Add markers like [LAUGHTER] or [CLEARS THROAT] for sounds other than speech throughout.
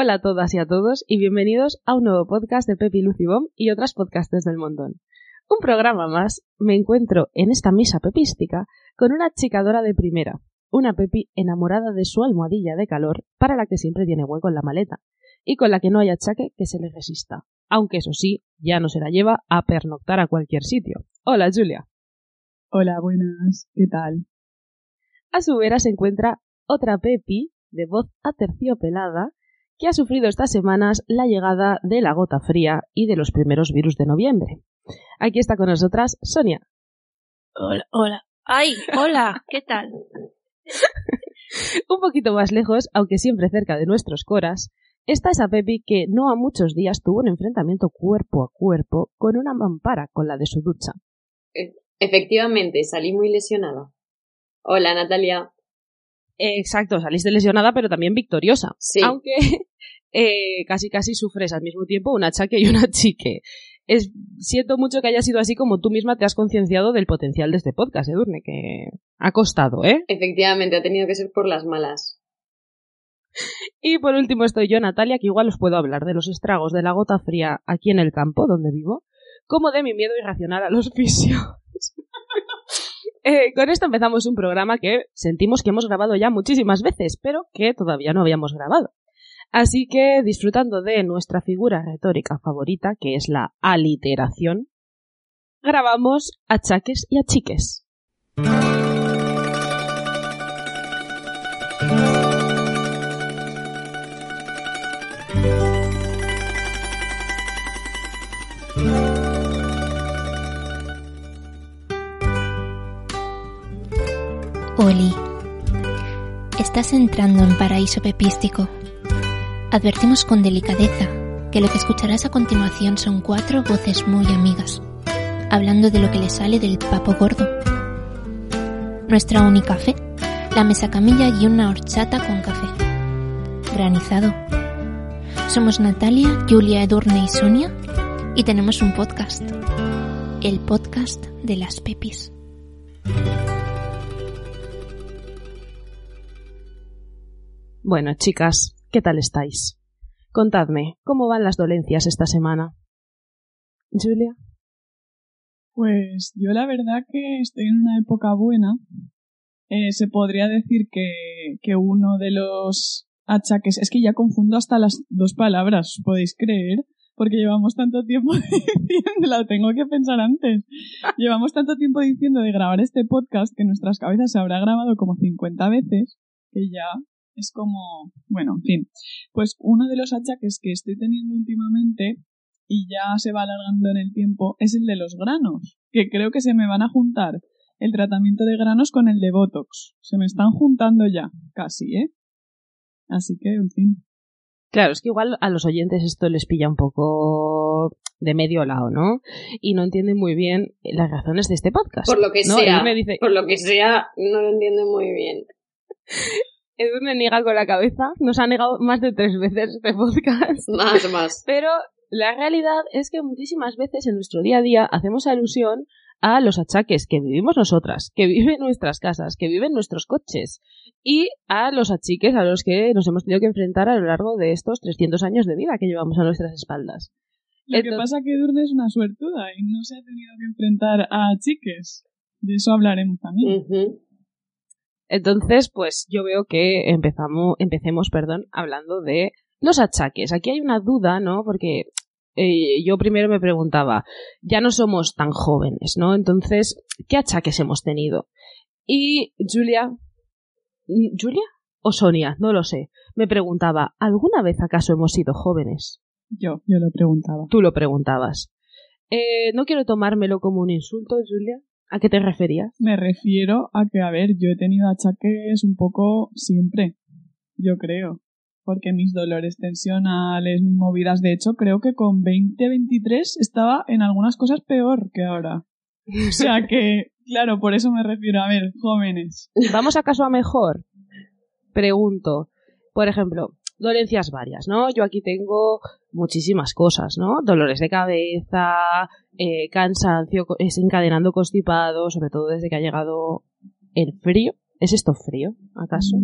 Hola a todas y a todos y bienvenidos a un nuevo podcast de Pepi Lucibom y otras podcasters del montón. Un programa más, me encuentro en esta misa pepística con una chicadora de primera, una Pepi enamorada de su almohadilla de calor para la que siempre tiene hueco en la maleta y con la que no hay achaque que se le resista, aunque eso sí, ya no se la lleva a pernoctar a cualquier sitio. Hola Julia. Hola, buenas, ¿qué tal? A su vera se encuentra otra Pepi de voz aterciopelada que ha sufrido estas semanas la llegada de la gota fría y de los primeros virus de noviembre. Aquí está con nosotras Sonia. Hola, hola. ¡Ay! Hola, ¿qué tal? [LAUGHS] Un poquito más lejos, aunque siempre cerca de nuestros coras, está esa Pepi que no a muchos días tuvo un enfrentamiento cuerpo a cuerpo con una mampara con la de su ducha. E, efectivamente, salí muy lesionada. Hola, Natalia. Exacto, saliste lesionada, pero también victoriosa. Sí. Aunque eh, casi casi sufres al mismo tiempo un achaque y una [LAUGHS] chique. Es, siento mucho que haya sido así como tú misma te has concienciado del potencial de este podcast, Edurne, que ha costado, ¿eh? Efectivamente, ha tenido que ser por las malas. Y por último estoy yo, Natalia, que igual os puedo hablar de los estragos de la gota fría aquí en el campo donde vivo, como de mi miedo irracional a los fisios. Eh, con esto empezamos un programa que sentimos que hemos grabado ya muchísimas veces, pero que todavía no habíamos grabado. Así que, disfrutando de nuestra figura retórica favorita, que es la aliteración, grabamos achaques y achiques. Oli, estás entrando en paraíso pepístico. Advertimos con delicadeza que lo que escucharás a continuación son cuatro voces muy amigas, hablando de lo que le sale del papo gordo. Nuestra única fe, la mesa camilla y una horchata con café. Granizado. Somos Natalia, Julia, Edurne y Sonia y tenemos un podcast. El podcast de las pepis. Bueno, chicas, ¿qué tal estáis? Contadme, ¿cómo van las dolencias esta semana? Julia. Pues yo la verdad que estoy en una época buena. Eh, se podría decir que, que uno de los achaques, es que ya confundo hasta las dos palabras, ¿os podéis creer? Porque llevamos tanto tiempo [LAUGHS] diciendo, la tengo que pensar antes. Llevamos tanto tiempo diciendo de grabar este podcast que nuestras cabezas se habrá grabado como 50 veces que ya es como, bueno, en fin. Pues uno de los achaques que estoy teniendo últimamente y ya se va alargando en el tiempo es el de los granos, que creo que se me van a juntar el tratamiento de granos con el de Botox. Se me están juntando ya, casi, ¿eh? Así que, en fin. Claro, es que igual a los oyentes esto les pilla un poco de medio lado, ¿no? Y no entienden muy bien las razones de este podcast. Por lo que ¿no? sea, dice, por lo que sea, no lo entiendo muy bien. [LAUGHS] Edurne niega con la cabeza, nos ha negado más de tres veces este podcast. Más, más. [LAUGHS] Pero la realidad es que muchísimas veces en nuestro día a día hacemos alusión a los achaques que vivimos nosotras, que viven en nuestras casas, que viven en nuestros coches y a los achiques a los que nos hemos tenido que enfrentar a lo largo de estos 300 años de vida que llevamos a nuestras espaldas. Lo que pasa que Durne es una suertuda y no se ha tenido que enfrentar a chiques. De eso hablaremos también. Ujú. Entonces, pues yo veo que empezamos, empecemos, perdón, hablando de los achaques. Aquí hay una duda, ¿no? Porque eh, yo primero me preguntaba, ya no somos tan jóvenes, ¿no? Entonces, ¿qué achaques hemos tenido? Y Julia, ¿Julia? O Sonia, no lo sé, me preguntaba, ¿alguna vez acaso hemos sido jóvenes? Yo, yo lo preguntaba. Tú lo preguntabas. Eh, no quiero tomármelo como un insulto, Julia. ¿A qué te referías? Me refiero a que, a ver, yo he tenido achaques un poco siempre. Yo creo. porque mis dolores tensionales, mis movidas, de hecho, creo que con 20, 23 estaba en algunas cosas peor que ahora. O sea [LAUGHS] que, claro, por eso me refiero. A ver, jóvenes. ¿Vamos acaso a mejor? Pregunto. Por ejemplo, dolencias varias, ¿no? Yo aquí tengo muchísimas cosas, ¿no? Dolores de cabeza, eh, cansancio, es encadenando constipado, sobre todo desde que ha llegado el frío. ¿Es esto frío, acaso?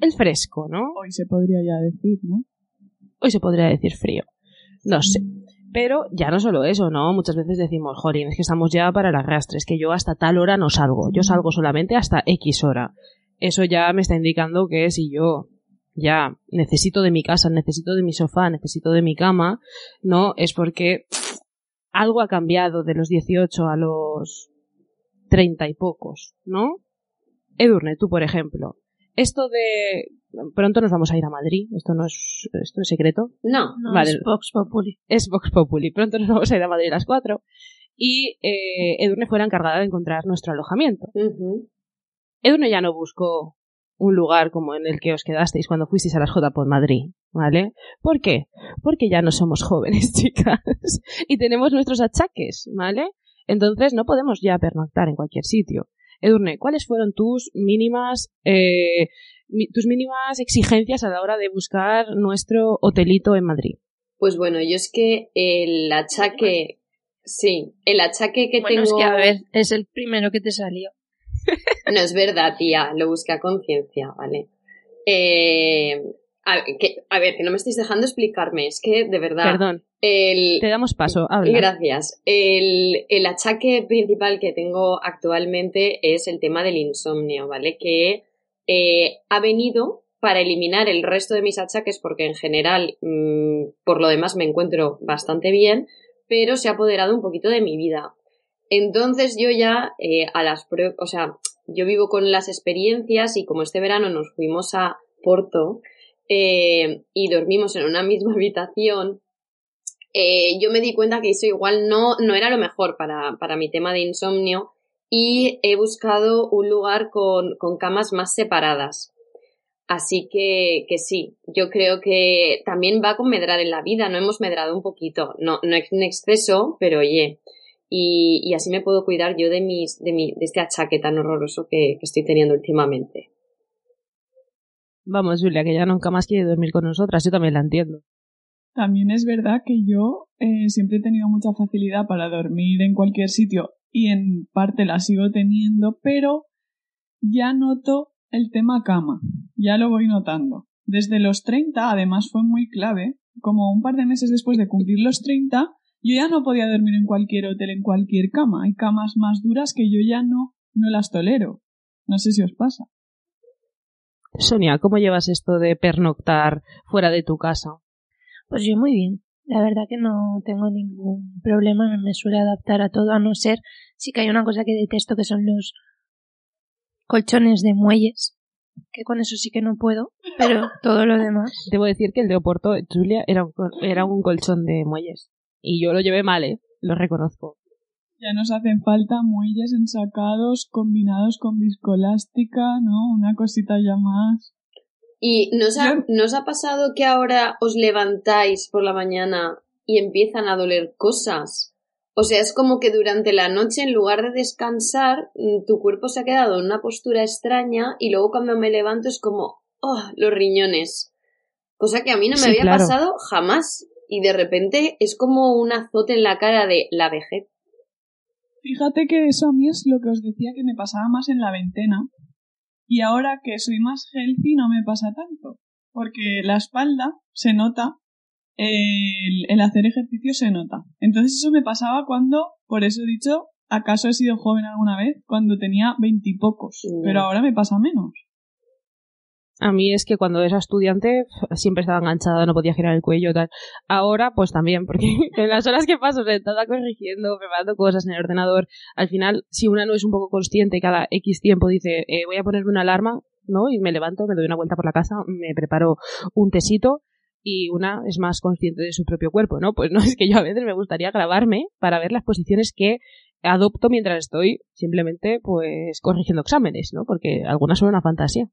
El fresco, ¿no? Hoy se podría ya decir, ¿no? Hoy se podría decir frío. No sé. Pero ya no solo eso, ¿no? Muchas veces decimos, jolín, es que estamos ya para el arrastre, es que yo hasta tal hora no salgo, yo salgo solamente hasta X hora. Eso ya me está indicando que si yo ya necesito de mi casa, necesito de mi sofá, necesito de mi cama, no es porque algo ha cambiado de los 18 a los 30 y pocos, ¿no? Edurne, tú por ejemplo, esto de pronto nos vamos a ir a Madrid, esto no es esto es secreto, No. No, Vale. es Vox Populi. es Vox Populi. Pronto nos vamos a ir a Madrid a las 4. Y eh, Edurne fue la encargada de encontrar nuestro alojamiento. Edurne ya no buscó un lugar como en el que os quedasteis cuando fuisteis a las J por Madrid, ¿vale? ¿Por qué? Porque ya no somos jóvenes, [LAUGHS] chicas, y tenemos nuestros achaques, ¿vale? Entonces no podemos ya pernoctar en cualquier sitio. Edurne, ¿cuáles fueron tus mínimas, eh, mi- tus mínimas exigencias a la hora de buscar nuestro hotelito en Madrid? Pues bueno, yo es que el achaque, sí, el achaque que Bueno, tengo... es que a ver, es el primero que te salió. No es verdad, tía, lo busqué a conciencia, ¿vale? Eh, a, que- a ver, que no me estáis dejando explicarme, es que de verdad... Perdón, El, te damos paso, habla. Gracias. El, el achaque principal que tengo actualmente es el tema del insomnio, ¿vale? Que eh, ha venido para eliminar el resto de mis achaques porque en general, mm, por lo demás, me encuentro bastante bien, pero se ha apoderado un poquito de mi vida. Entonces yo ya eh, a las prue- o sea, yo vivo con las experiencias y como este verano nos fuimos a Porto eh, y dormimos en una [LAUGHS] misma habitación, eh, yo me di cuenta que eso igual no, no era lo mejor para, para mi tema de insomnio y he buscado un lugar con, con camas más separadas. Así que, que sí, yo creo que también va con medrar en la vida, no hemos medrado un poquito, no, no en exceso, pero oye, y, y así me puedo cuidar yo de mis, de mi, de este achaque tan horroroso que, que estoy teniendo últimamente. Vamos, Julia, que ya nunca más quiere dormir con nosotras, yo también la entiendo. También es verdad que yo eh, siempre he tenido mucha facilidad para dormir en cualquier sitio y en parte la sigo teniendo, pero ya noto el tema cama, ya lo voy notando. Desde los 30, además fue muy clave, como un par de meses después de cumplir los 30, yo ya no podía dormir en cualquier hotel, en cualquier cama. Hay camas más duras que yo ya no, no las tolero. No sé si os pasa. Sonia, ¿cómo llevas esto de pernoctar fuera de tu casa? Pues yo muy bien. La verdad que no tengo ningún problema, me suele adaptar a todo, a no ser sí que hay una cosa que detesto que son los colchones de muelles, que con eso sí que no puedo, pero todo lo demás. Debo decir que el de Oporto, Julia, era un, era un colchón de muelles. Y yo lo llevé mal, ¿eh? Lo reconozco. Ya nos hacen falta muelles ensacados combinados con viscolástica, ¿no? Una cosita ya más. ¿Y nos ha, Yo- nos ha pasado que ahora os levantáis por la mañana y empiezan a doler cosas? O sea, es como que durante la noche, en lugar de descansar, mm, tu cuerpo se ha quedado en una postura extraña y luego cuando me levanto es como, oh, los riñones. Cosa que a mí no me Sí, había claro. pasado jamás. Y de repente es como un azote en la cara de la vejez. Fíjate que eso a mí es lo que os decía que me pasaba más en la veintena. Y ahora que soy más healthy no me pasa tanto. Porque la espalda se nota, el, el hacer ejercicio se nota. Entonces eso me pasaba cuando, por eso he dicho, acaso he sido joven alguna vez, cuando tenía veintipocos. Pero ahora me pasa menos. A mí es que cuando era estudiante siempre estaba enganchada, no podía girar el cuello tal. Ahora, pues también, porque [LAUGHS] en las horas que paso sentada corrigiendo, preparando cosas en el ordenador, al final, si una no es un poco consciente, cada X tiempo dice, eh, voy a ponerme una alarma, ¿no? Y me levanto, me doy una vuelta por la casa, me preparo un tesito y una es más consciente de su propio cuerpo, ¿no? Pues no, [LAUGHS] es que yo a veces me gustaría grabarme para ver las posiciones que adopto mientras estoy simplemente, pues, corrigiendo exámenes, ¿no? Porque algunas son una fantasía.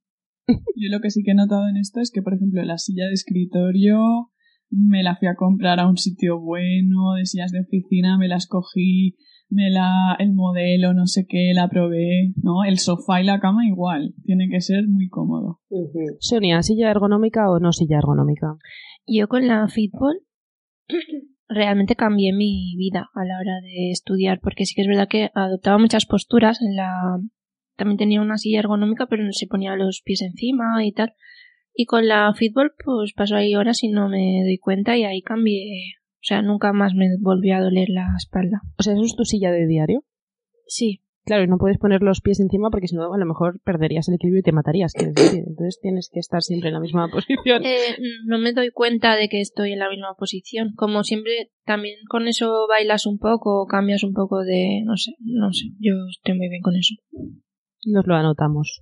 [LAUGHS] Yo lo que sí que he notado en esto es que, por ejemplo, la silla de escritorio me la fui a comprar a un sitio bueno, de sillas de oficina, me las cogí, me la, el modelo, no sé qué, la probé, ¿no? El sofá y la cama igual, tiene que ser muy cómodo. Ujú. Sonia, ¿silla ergonómica o no silla ergonómica? Yo con la Fitball [CLEARS THROAT] realmente cambié mi vida a la hora de estudiar, porque sí que es verdad que adoptaba muchas posturas en la también tenía una silla ergonómica, pero no se ponía los pies encima y tal. Y con la Fitball, pues paso ahí horas y no me doy cuenta y ahí cambié. O sea, nunca más me volvió a doler la espalda. O sea, ¿eso es tu silla de diario? Sí, Claro, y no puedes poner los pies encima porque si no, a lo mejor perderías el equilibrio y te matarías, quieres decir. Entonces tienes que estar siempre en la misma [LAUGHS] posición. Eh, no me doy cuenta de que estoy en la misma posición. Como siempre, también con eso bailas un poco o cambias un poco de... No sé, no sé. Yo estoy muy bien con eso. Nos lo anotamos.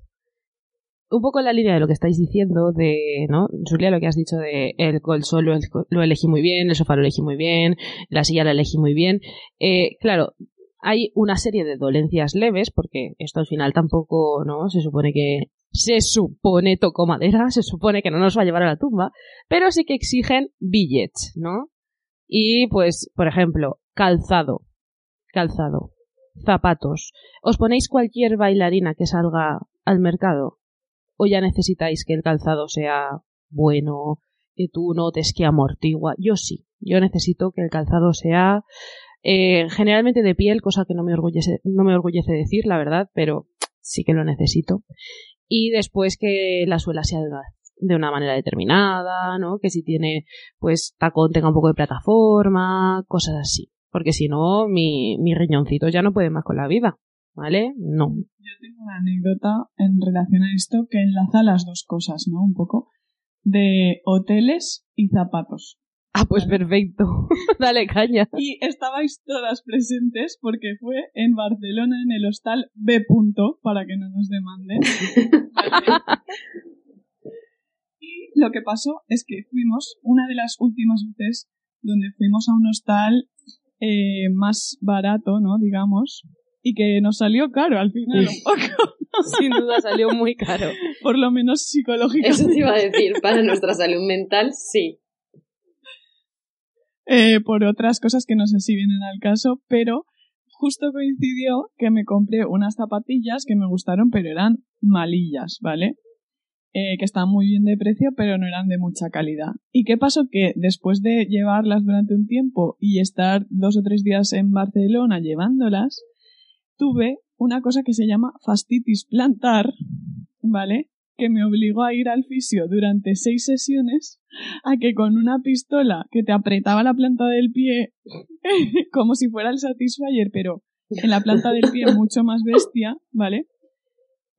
Un poco en la línea de lo que estáis diciendo, de, ¿no? Julia, lo que has dicho de el colchón lo, lo elegí muy bien, el sofá lo elegí muy bien, la silla la elegí muy bien. Eh, claro, hay una serie de dolencias leves, porque esto al final tampoco, ¿no? Se supone que, se supone, toco madera, [LAUGHS] se supone que no nos va a llevar a la tumba, pero sí que exigen billets, ¿no? Y pues, por ejemplo, calzado, calzado, zapatos. ¿Os ponéis cualquier bailarina que salga al mercado? ¿O ya necesitáis que el calzado sea bueno, que tú notes que amortigua? Yo sí, yo necesito que el calzado sea eh, generalmente de piel, cosa que no me orgullece, no me orgullece decir, la verdad, pero sí que lo necesito. Y después que la suela sea de de una manera determinada, ¿no? Que si tiene, pues, tacón tenga un poco de plataforma, cosas así. Porque si no, mi, mi riñoncito ya no puede más con la vida, ¿vale? No. Yo tengo una anécdota en relación a esto que enlaza las dos cosas, ¿no? Un poco de hoteles y zapatos. Ah, pues perfecto. [LAUGHS] Dale caña. Y estabais todas presentes porque fue en Barcelona, en el hostal B. Punto, para que no nos demanden. [LAUGHS] y lo que pasó es que fuimos, una de las últimas veces donde fuimos a un hostal eh, más barato, ¿no? Digamos, y que nos salió caro al final un poco. [LAUGHS] Sin duda salió muy caro. Por lo menos psicológicamente. Eso te iba a decir, para nuestra salud mental, sí. eh, por otras cosas que no sé si vienen al caso, pero justo coincidió que me compré unas zapatillas que me gustaron, pero eran malillas, ¿vale? Eh, que estaban muy bien de precio, pero no eran de mucha calidad. ¿Y qué pasó? Que después de llevarlas durante un tiempo y estar dos o tres días en Barcelona llevándolas, tuve una cosa que se llama fastitis plantar, ¿vale? Que me obligó a ir al fisio durante seis sesiones a que con una pistola que te apretaba la planta del pie [LAUGHS] como si fuera el Satisfyer, pero en la planta del pie mucho más bestia, ¿vale?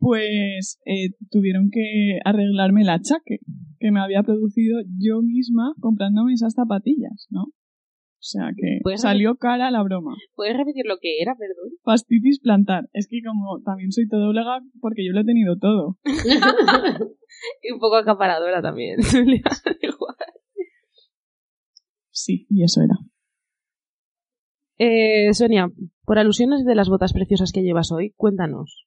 Pues eh, tuvieron que arreglarme el achaque que me había producido yo misma comprándome esas zapatillas, ¿no? O sea que ¿Puedes salió cara la broma. ¿Puedes repetir lo que era, perdón? Fastitis plantar. Es que como también soy todóloga porque yo lo he tenido todo. [LAUGHS] y un poco acaparadora también. [LAUGHS] [LAUGHS] Sí, y eso era. eh, Sonia, por alusiones de las botas preciosas que llevas hoy, cuéntanos.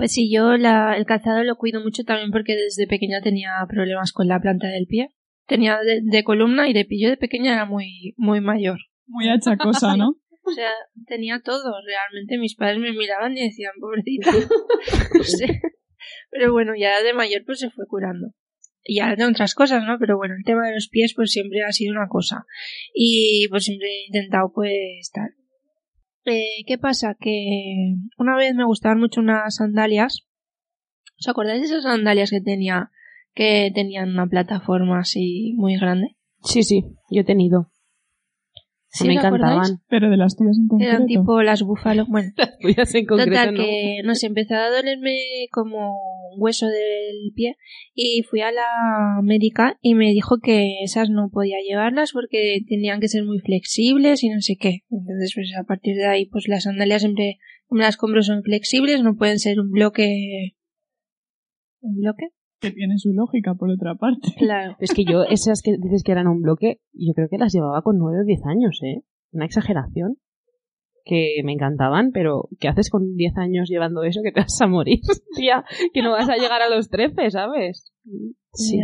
Pues sí, yo la, el calzado lo cuido mucho también porque desde pequeña tenía problemas con la planta del pie. Tenía de, de columna y de pie. Yo de pequeña era muy, muy mayor. Muy achacosa, ¿no? [LAUGHS] O sea, tenía todo. Realmente mis padres me miraban y decían, pobrecita. [LAUGHS] No sé. Pero bueno, ya de mayor pues se fue curando. Y ahora tengo otras cosas, ¿no? Pero bueno, el tema de los pies pues siempre ha sido una cosa. Y pues siempre he intentado pues tal. Eh, ¿Qué pasa? Que una vez me gustaban mucho unas sandalias. ¿Os acordáis de esas sandalias que tenía, que tenían una plataforma así muy grande? Sí, sí, yo he tenido. ¿Sí me encantaban. Pero de las tuyas en concreto. Eran tipo las búfalos. Bueno, [LAUGHS] Tuyas en concreto, Total, no. que no sé, empezó a dolerme como un hueso del pie y fui a la médica y me dijo que esas no podía llevarlas porque tenían que ser muy flexibles y no sé qué. Entonces, pues a partir de ahí, pues las sandalias siempre me las compro son flexibles, no pueden ser un bloque. ¿Un bloque? Que tiene su lógica, por otra parte. Claro. Es que yo, esas que dices que eran un bloque, yo creo que las llevaba con 9 o 10 años, ¿eh? Una exageración. que me encantaban, pero ¿qué haces con 10 años llevando eso que te vas a morir, [LAUGHS] tía? Que no vas a llegar a los 13, ¿sabes? Sí.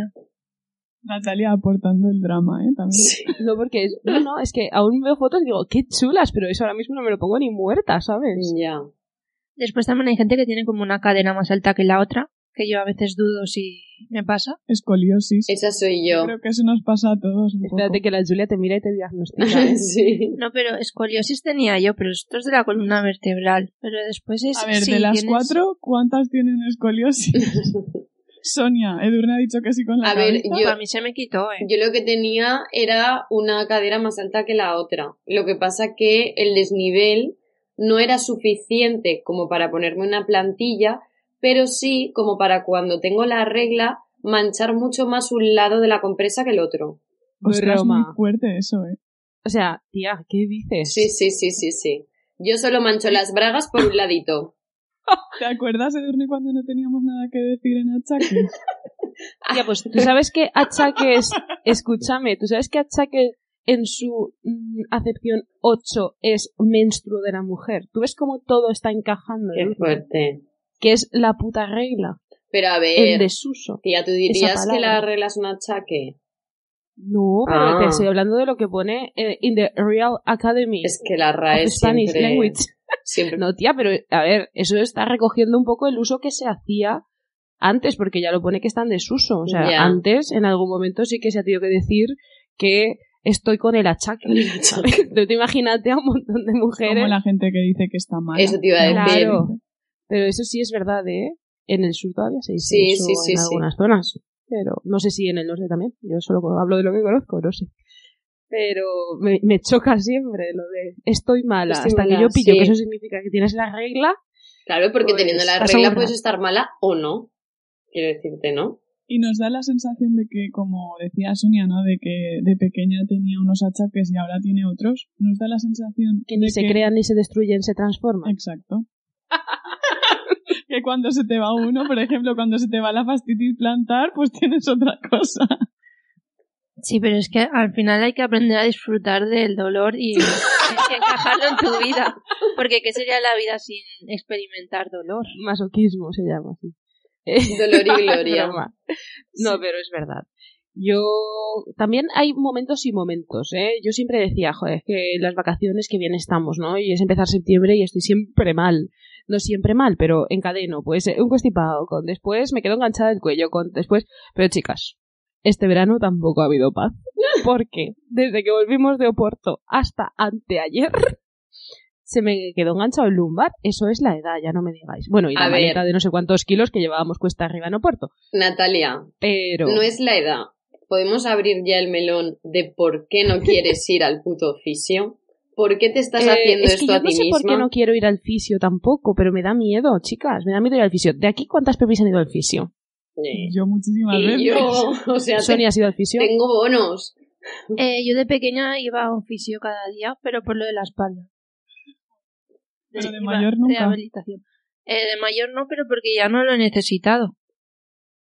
Natalia aportando el drama, ¿eh? También. Sí. No, porque es, no, no, es que aún veo fotos y digo, qué chulas, pero eso ahora mismo no me lo pongo ni muerta, ¿sabes? Ya. Después también hay gente que tiene como una cadena más alta que la otra, que yo a veces dudo si me pasa. Escoliosis. Esa soy yo. Creo que eso nos pasa a todos un poco. Espérate que la Julia te mira y te diagnostica. [LAUGHS] ¿eh? sí. No, pero escoliosis tenía yo, pero esto es de la columna vertebral. Pero después es... A ver, sí, de las tienes- cuatro, ¿cuántas tienen escoliosis? [LAUGHS] Sonia, Edurne ha dicho que sí con la A ver, yo- A mí se me quitó, eh. Yo lo que tenía era una cadera más alta que la otra. Lo que pasa que el desnivel no era suficiente como para ponerme una plantilla, pero sí como para cuando tengo la regla manchar mucho más un lado de la compresa que el otro. Ostras, muy Broma. fuerte eso, ¿eh? O sea, tía, ¿qué dices? Sí, sí, sí, sí, sí. Yo solo mancho las bragas por un ladito. [LAUGHS] ¿Te acuerdas, Edurne, cuando no teníamos nada que decir en achaques? [LAUGHS] Tía, pues tú sabes que achaques, escúchame, tú sabes que achaque en su mm, acepción 8 es menstruo de la mujer. Tú ves cómo todo está encajando, Qué fuerte. Que es la puta regla, Pero a el ver, desuso. tía, ¿tú dirías que la regla es un achaque? No, pero Ah. te estoy hablando de lo que pone eh, in the Real Academy Es que la of RAE Spanish siempre... Language. [LAUGHS] siempre No, tía, pero a ver, eso está recogiendo un poco el uso que se hacía antes, porque ya lo pone que está en desuso. O sea, antes, en algún momento sí que se ha tenido que decir que estoy con el achaque. Con el achaque. ¿sabes? [LAUGHS] Tú te imagínate a un montón de mujeres. Como la gente que dice que está mal. Eso te iba a decir. Claro. Pero eso sí es verdad, ¿eh? En el sur todavía se dice Sí, eso sí, sí, en sí. algunas zonas. Pero no sé si en el norte también. Yo solo hablo de lo que conozco, no sé. Pero me, me choca siempre lo de estoy mala. Estoy hasta que mala, yo pillo sí. que eso significa que tienes la regla. Claro, porque Pues, teniendo la regla puedes estar mala o no. Quiero decirte, ¿no? Y nos da la sensación de que, como decía Sonia, ¿no? De que de pequeña tenía unos achaques y ahora tiene otros. Nos da la sensación Que ni de se crean, ni se destruyen, se transforman. Exacto. [LAUGHS] que cuando se te va uno, por ejemplo, cuando se te va la fastitis plantar, pues tienes otra cosa. Sí, pero es que al final hay que aprender a disfrutar del dolor y [LAUGHS] encajarlo en tu vida. Porque ¿qué sería la vida sin experimentar dolor? Masoquismo se llama así. Dolor y [LAUGHS] gloria. Broma. No, pero es verdad. Yo también hay momentos y momentos, ¿eh? Yo siempre decía, joder, es que las vacaciones que bien estamos, ¿no? Y es empezar septiembre y estoy siempre mal. No siempre mal, pero encadeno, pues eh, un constipado, con después me quedo enganchada del cuello, con después, pero chicas, este verano tampoco ha habido paz. [LAUGHS] Porque desde que volvimos de Oporto hasta anteayer se me quedó enganchado el lumbar. Eso es la edad, ya no me digáis. Bueno, y la A ver. maleta de no sé cuántos kilos que llevábamos cuesta arriba en Oporto. Natalia, Pero no es la edad. ¿Podemos abrir ya el melón de por qué no quieres ir al puto oficio? ¿Por qué te estás Eh, haciendo es que esto yo a ti no sé por qué no quiero ir al fisio tampoco, pero me da miedo, chicas, me da miedo ir al fisio. ¿De aquí cuántas pepis han ido al fisio? Eh, Yo muchísimas Y veces. yo, [LAUGHS] o sea, Sonia has ido al fisio. tengo bonos. Eh, yo de pequeña iba a un fisio cada día, pero por lo de la espalda. Pero de Iba mayor nunca. Rehabilitación. Eh, de mayor no, pero porque ya no lo he necesitado.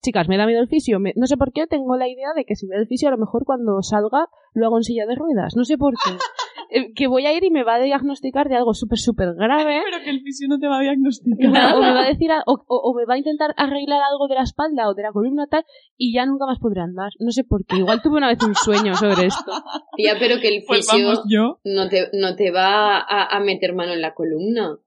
Chicas, me da miedo el fisio. Me- no sé por qué tengo la idea de que si voy al fisio a lo mejor cuando salga lo hago en silla de ruedas. No sé por qué. [LAUGHS] Eh, que voy a ir y me va a diagnosticar de algo súper, súper grave. Pero que el fisio no te va a diagnosticar. o me va a decir a- o, o- o me va a intentar arreglar algo de la espalda o de la columna tal y ya nunca más podré andar. No sé por qué. Igual tuve una vez un sueño sobre esto. Tía, pero que el Pues fisio vamos, yo, no, te, no te va a, a meter mano en la columna.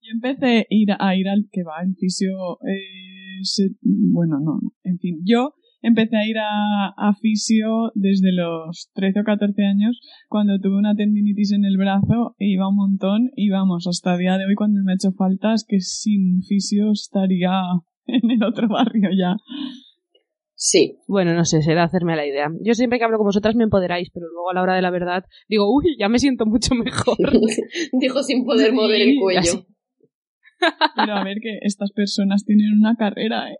yo empecé a ir, a ir al que va, el fisio, eh, se- bueno, no, no, en fin, yo empecé a ir a, a fisio desde los 13 o 14 años, cuando tuve una tendinitis en el brazo, e iba un montón, y vamos, hasta el día de hoy cuando me ha hecho falta, es que sin fisio estaría [LAUGHS] en el otro barrio ya. Sí. Bueno, no sé, será hacerme a la idea. Yo siempre que hablo con vosotras me empoderáis, pero luego a la hora de la verdad digo, uy, ya me siento mucho mejor. [LAUGHS] Dijo sin poder mover el [LAUGHS] cuello. Pero a ver que estas personas tienen una carrera, ¿eh?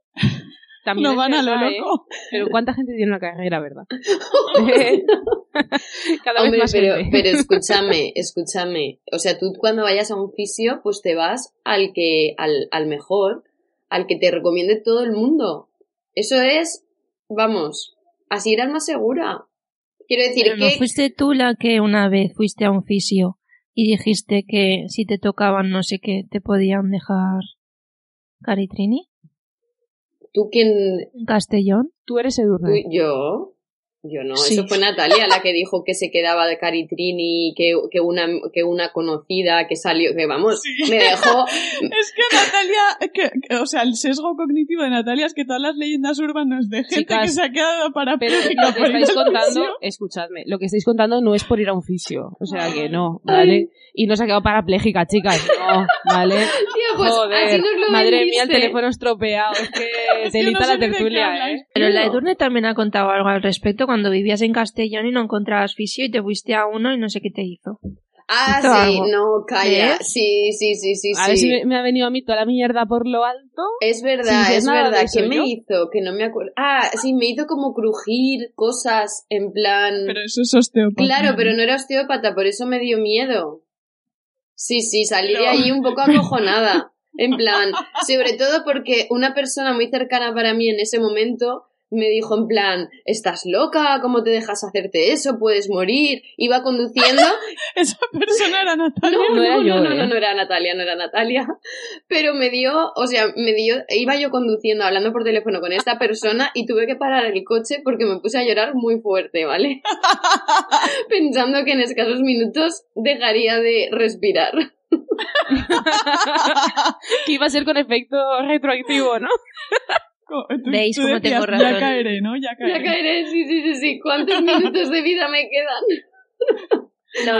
También No van a lo ¿eh? loco. Pero ¿cuánta gente tiene una carrera, verdad? [LAUGHS] [LAUGHS] Cada Hombre, vez más pero, gente. pero [LAUGHS] escúchame, escúchame. O sea, tú cuando vayas a un fisio, pues te vas al que, al, al mejor, al que te recomiende todo el mundo. Eso es, vamos, así irás más segura. Quiero decir Pero no que fuiste tú la que una vez fuiste a un fisio y dijiste que si te tocaban no sé qué, te podían dejar Caritrini ¿Tú quién? Castellón. Tú eres Edurne. ¿Tú- ¿Yo? Yo no, Sí. eso fue Natalia la que dijo que se quedaba de Caritrini, que, que, una, que una conocida que salió, que vamos, Sí. me dejó, [LAUGHS] Es que Natalia, que, que- o sea, el sesgo cognitivo de Natalia es que todas las leyendas urbanas de gente Chicas, que se ha quedado para Pero lo que estáis contando, escuchadme, lo que estáis contando no es por ir a un fisio. O sea que no, ¿vale? Y no se ha quedado parapléjica, chicas. No, ¿vale? [LAUGHS] Tía, pues así Joder, nos lo madre mía, el teléfono estropeado. Es que [LAUGHS] Es que telita no sé la de tertulia. ¿eh? Pero la No. Edurne también ha contado algo al respecto cuando vivías en Castellón y no encontrabas fisio y te fuiste a uno y no sé qué te hizo. Ah, sí, algo. no, calla. Sí, sí, sí, sí, A ver sí. si me, ha venido a mí toda la mierda por lo alto. Es verdad, es de verdad. ¿Qué me hizo? Que no me acuerdo. Ah, sí, me hizo como crujir cosas en plan. Pero eso es osteopatía. Claro, pero no era osteópata, por eso me dio miedo. Sí, sí, salí de allí un poco acojonada. [LAUGHS] En plan, sobre todo porque una persona muy cercana para mí en ese momento me dijo en plan, estás loca, ¿cómo te dejas hacerte eso? Puedes morir. Iba conduciendo. [LAUGHS] Esa persona era Natalia. No, No era no, yo, no, no, ¿eh? no, no era Natalia, no era Natalia. Pero me dio, o sea, me dio, iba yo conduciendo, hablando por teléfono con esta persona y tuve que parar el coche porque me puse a llorar muy fuerte, ¿vale? [LAUGHS] Pensando que en escasos minutos dejaría de respirar. [LAUGHS] que iba a ser con efecto retroactivo, ¿no? ¿Veis cómo tengo decías, Ya razón? caeré, ¿no? Ya caeré. Ya caeré, sí, sí, sí, sí. ¿Cuántos minutos de vida me quedan? [LAUGHS] No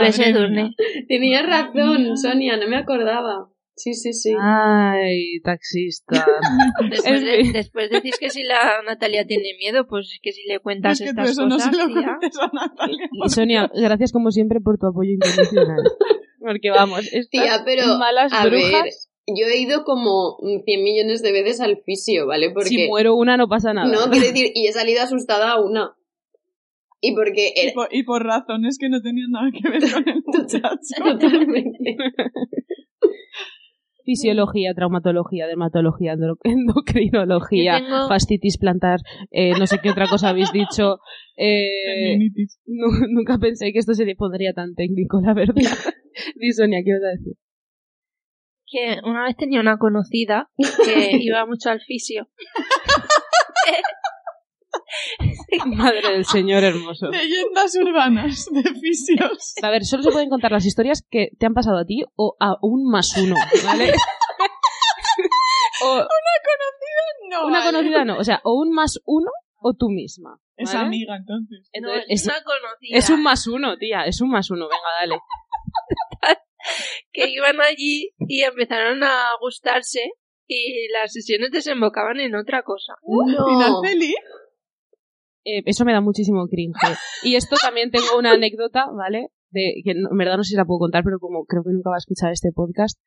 mía. Tenías Madre razón. Sonia, no me acordaba. Sí, sí, sí. Ay, taxista. [LAUGHS] Después, de- decís que si la Natalia tiene miedo, pues es que si le cuentas Es que tú estas eso no cosas, se lo tía, cuentes a Natalia. Y Sonia, gracias como siempre por tu apoyo incondicional. Porque vamos, estas Tía, pero, malas a ver, brujas, yo he ido como 100 millones de veces al fisio, ¿vale? Porque... si muero una no pasa nada. No, quiero decir, y he salido asustada a una. Y porque Y por, y por razones que no tenían nada que ver con el [LAUGHS] muchacho. totalmente. [LAUGHS] Fisiología, traumatología, dermatología, endocrinología, tengo- fastitis plantar, eh, no sé qué otra cosa habéis dicho. [LAUGHS] Eh, nunca pensé que esto se le pondría tan técnico, la verdad. Di Sonia, ¿qué vas a decir? Que una vez tenía una conocida que [LAUGHS] iba mucho al fisio. [LAUGHS] Madre del Señor hermoso. Leyendas urbanas de fisios. A ver, solo se pueden contar las historias que te han pasado a ti o a un más uno, ¿vale? o No, una vale. conocida no, o sea, o un más uno o tú misma. Es amiga, entonces. No, Entonces, es es, una conocida es un más uno, tía, es un más uno, venga, dale. [LAUGHS] que iban allí y empezaron a gustarse y las sesiones desembocaban en otra cosa. Final No. feliz. Eh, eso me da muchísimo cringe. Y esto también tengo una anécdota, ¿vale? De, que no- en verdad no sé si la puedo contar, pero como creo que nunca va a escuchar este podcast,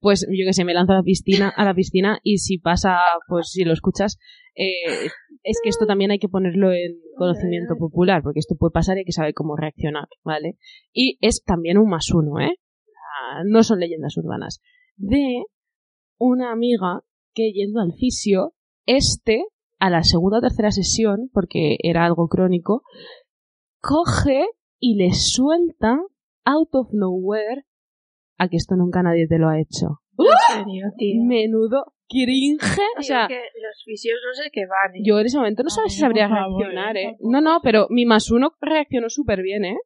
pues yo que sé, me lanzo a la piscina, a la piscina y si pasa, pues si lo escuchas, eh, es que esto también hay que ponerlo en conocimiento popular, porque esto puede pasar y hay que saber cómo reaccionar, ¿vale? Y es también un más uno, ¿eh? Ah, No son leyendas urbanas. De una amiga que yendo al fisio, este, a la segunda o tercera sesión, porque era algo crónico, coge y le suelta out of nowhere a que esto nunca nadie te lo ha hecho. En serio, tío. Menudo cringe. O sea, que los fisios no sé qué van. ¿eh? yo en ese momento no sabía si sabría favor, reaccionar, eh, ¿eh? No, no, pero mi más uno reaccionó súper bien, ¿eh?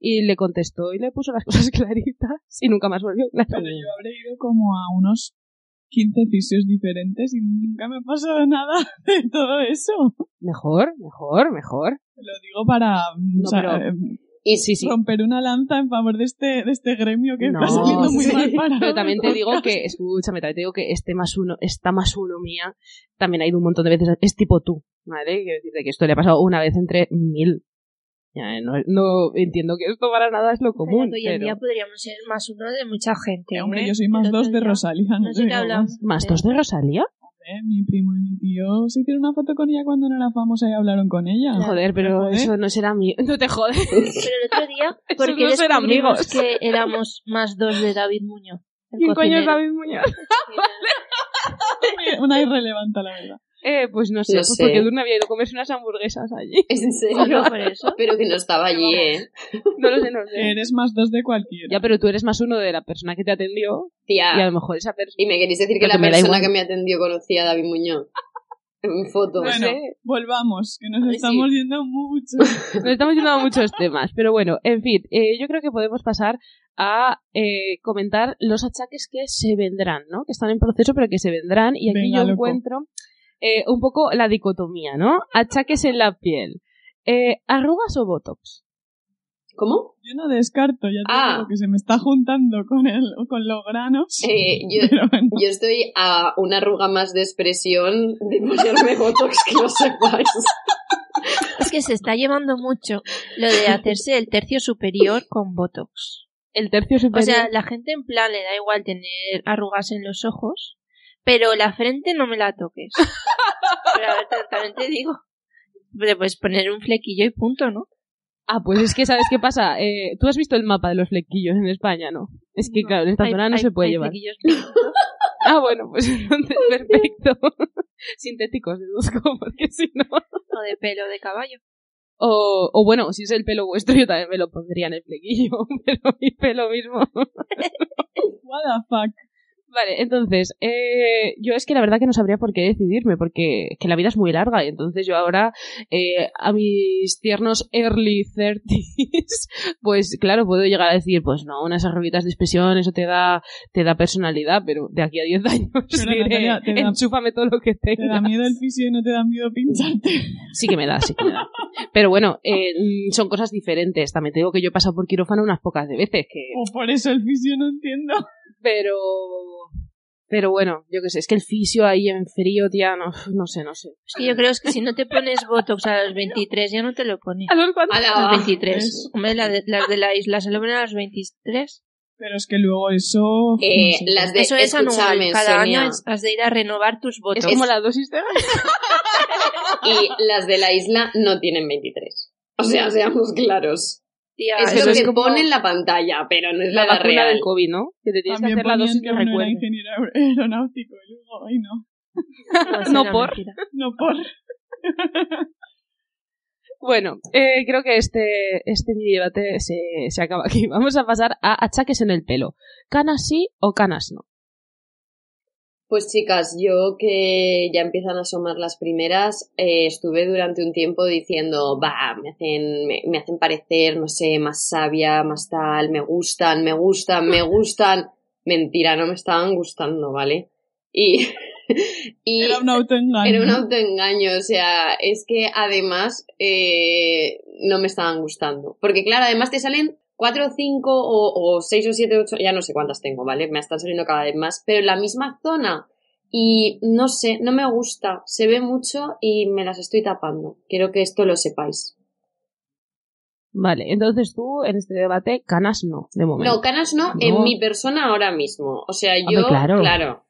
Y le contestó y le puso las [LAUGHS] cosas claritas y nunca más volvió claro. Pero yo habré ido como a unos 15 fisios diferentes y nunca me ha pasado nada [LAUGHS] de todo eso. Mejor, mejor, mejor. Lo digo para No, o sea, pero- eh, Y Sí, sí. romper una lanza en favor de este, de este gremio que No, está saliendo muy sí. mal parado. Pero también te digo que, escúchame, también te digo que este más uno, esta más uno mía, también ha ido un montón de veces, es tipo tú, ¿vale? Quiero decirte que esto le ha pasado una vez entre mil. Ya, no, no entiendo que esto para nada es lo Pero común, que hoy en pero... día podríamos ser más uno de mucha gente. Eh, hombre, ¿eh? yo soy más dos de Rosalía. No sé te qué digo hablamos. más. ¿Más dos de Rosalía? Eh, Mi primo y mi tío se hicieron una foto con ella cuando no era famosa y hablaron con ella. Joder, pero Joder. eso no será mío. No te jodes. Pero el otro día, [LAUGHS] Esos ¿por qué no amigos. que éramos más dos de David Muñoz? ¿Quién coño es? David Muñoz? [LAUGHS] Una irrelevante, la verdad. Eh, pues no sé, No pues sé. porque Durne había ido a comerse unas hamburguesas allí. ¿En serio? Por eso. [LAUGHS] Pero que no estaba allí, ¿eh? No lo sé, no lo sé. Eres más dos de cualquiera. Ya, pero tú eres más uno de la persona que te atendió y a Tía. lo mejor esa persona... Y me queréis decir que la persona que me atendió conocía a David Muñoz. En fotos. Bueno, volvamos, que nos Ay, sí. estamos yendo mucho. [LAUGHS] Nos estamos yendo a muchos temas, pero bueno, en fin, eh, yo creo que podemos pasar a eh, comentar los achaques que se vendrán, ¿no? Que están en proceso, pero que se vendrán. Y aquí Venga, yo loco. encuentro eh, un poco la dicotomía, ¿no? Achaques en la piel. Eh, ¿Arrugas o botox? ¿Cómo? Yo no descarto, ya te Ah. digo que se me está juntando con, el, con los granos. Eh, [LAUGHS] yo, Pero bueno, yo estoy a una arruga más de expresión de ponerme botox, que lo sepáis. [LAUGHS] Es que se está llevando mucho lo de hacerse el tercio superior con Botox. El tercio O superior. sea, la gente en plan le da igual tener arrugas en los ojos, pero la frente no me la toques. Pero a ver, también te digo, le puedes poner un flequillo y punto, ¿no? Ah, pues es que, ¿sabes qué pasa? Eh, Tú has visto el mapa de los flequillos en España, ¿no? Es que, No. claro, en esta Hay- zona no hay- se puede hay llevar. [LAUGHS] Ah, bueno, pues entonces perfecto. [LAUGHS] Sintéticos, deduzco, porque si no... o de pelo de caballo. O, o bueno, si es el pelo vuestro, yo también me lo pondría en el flequillo, [LAUGHS] pero mi pelo mismo. what the fuck. Vale, entonces, eh, yo es que la verdad que no sabría por qué decidirme, porque que la vida es muy larga, y entonces yo ahora, eh, a mis tiernos early 30s, [LAUGHS] pues claro, puedo llegar a decir, pues no, unas arruguitas de expresión, eso te da, te da personalidad, pero de aquí a 10 [LAUGHS] años Pero, diré, Natalia, te da- enchúfame todo lo que ¿Te tengas. da miedo el fisio y no te da miedo pincharte? [LAUGHS] Sí que me da, sí que me da. Pero bueno, eh, son cosas diferentes. También te digo que yo he pasado por quirófano unas pocas de veces, que, O por eso el fisio no entiendo. Pero, pero bueno, yo qué sé, es que el fisio ahí en frío, tía, no, no sé, no sé. Es que yo creo es que si no te pones Botox a los [LAUGHS] 23, ya no te lo pones. ¿A los cuántos? A Ala, los 23. es- Hombre, la de- las de la isla se lo ponen a los 23. Pero es que luego eso... Eh, no sé. las de, Eso es anual. Cada Sonia, año es- has de ir a renovar tus Es Botox. como la dosis de... [LAUGHS] y las de la isla no tienen 23. O sea, seamos claros. Tía, es eso lo es que como pone en la pantalla, pero no es La la, vacuna real. del COVID, ¿no? Que te tienes que También hacer la dosis que era recuerdo. ingeniero aer- [LAUGHS] aeronáutico y luego, ay no, no era por. mentira. no por... Bueno, eh, creo que este, este mini debate se, se acaba aquí. [LAUGHS] Vamos a pasar a achaques en el pelo. ¿Canas sí o canas no? Pues chicas, yo que ya empiezan a asomar las primeras, eh, estuve durante un tiempo diciendo, va, me hacen, me, me hacen parecer, no sé, más sabia, más tal, me gustan, me gustan, me [LAUGHS] gustan. Mentira, no me estaban gustando, ¿vale? Y, [LAUGHS] y Era un autoengaño. era un autoengaño, o sea, es que además eh, no me estaban gustando. Porque claro, además te salen cuatro o cinco o, o seis o siete, ocho, ya no sé cuántas tengo, ¿vale? Me están saliendo cada vez más, pero en la misma zona. Y no sé, no me gusta, se ve mucho y me las estoy tapando. Quiero que esto lo sepáis. Vale, entonces tú en este debate canas no, de momento. No, canas no, No. en mi persona ahora mismo. O sea, yo, Hombre, claro. claro.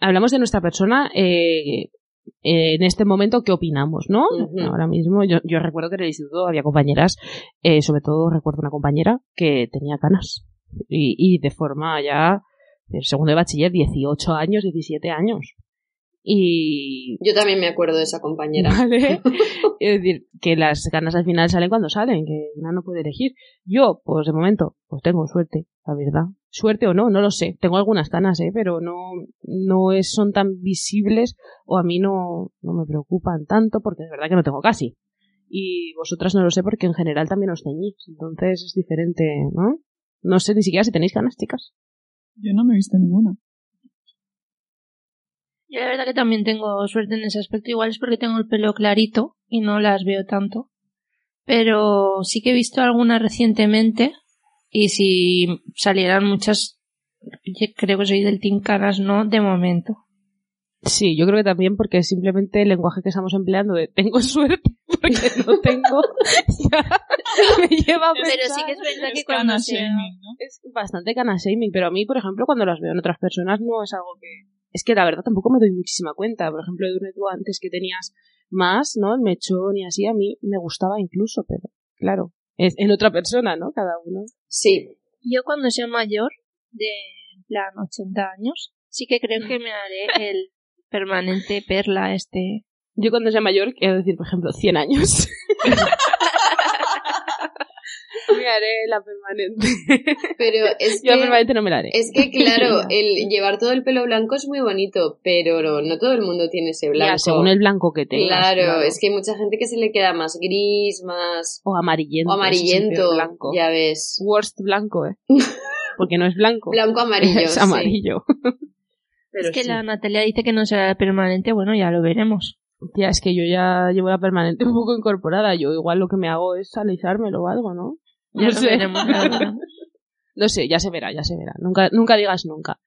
Hablamos de nuestra persona eh, en este momento, ¿qué opinamos, no? Ahora mismo, yo, yo recuerdo que en el instituto había compañeras, eh, sobre todo recuerdo una compañera que tenía canas. Y, y de forma ya, de segundo de bachiller, 18 años, 17 años. Y Yo también me acuerdo de esa compañera. ¿Vale? [LAUGHS] es decir, que las ganas al final salen cuando salen, que una no puede elegir. Yo, pues de momento, pues tengo suerte, la verdad. Suerte o no, no lo sé. Tengo algunas canas, ¿eh? Pero no, no es, son tan visibles o a mí no, no me preocupan tanto porque es verdad que no tengo casi. Y vosotras no lo sé porque en general también os teñís. Entonces es diferente, ¿no? No sé ni siquiera si tenéis canas, chicas. Yo no me he visto ninguna. Yo la verdad que también tengo suerte en ese aspecto. Igual es porque tengo el pelo clarito y no las veo tanto. Pero sí que he visto algunas recientemente. Y si salieran muchas, yo creo que soy del Team Canas, no de momento. Sí, yo creo que también porque simplemente el lenguaje que estamos empleando de tengo suerte [LAUGHS] porque no tengo [LAUGHS] ya me lleva a Pero sí que es verdad que Es cuando cana sea... shaming, ¿no? es bastante cana shaming, pero a mí, por ejemplo, cuando las veo en otras personas no es algo que... Es que la verdad tampoco me doy muchísima cuenta. Por ejemplo, Edurne, tú antes que tenías más, ¿no? El mechón y así, a mí me gustaba incluso, pero claro, es en otra persona, ¿no? Cada uno. Sí, Yo cuando sea mayor, de en plan 80 años, sí que creo que me haré el permanente perla este. Yo cuando sea mayor, quiero decir, por ejemplo, 100 años. [LAUGHS] me haré la permanente. Pero [LAUGHS] es Yo la que, permanente no me la haré. es que, claro, [LAUGHS] el llevar todo el pelo blanco es muy bonito, pero no, todo el mundo tiene ese blanco. Ya, según el blanco que tengas. claro, es que hay mucha gente que se le queda más gris, más... O amarillento. o amarillento, blanco. ya ves. Worst blanco, ¿eh? [LAUGHS] Porque no es blanco. Blanco amarillo, es sí. amarillo. Pero es que sí. la Natalia dice que no será permanente, bueno, ya lo veremos. Tía, es que yo ya llevo la permanente un poco incorporada. Yo igual lo que me hago es alisármelo o algo, ¿no? Ya No sé. ya lo veremos. No sé, ya se verá, ya se verá. Nunca, nunca digas nunca.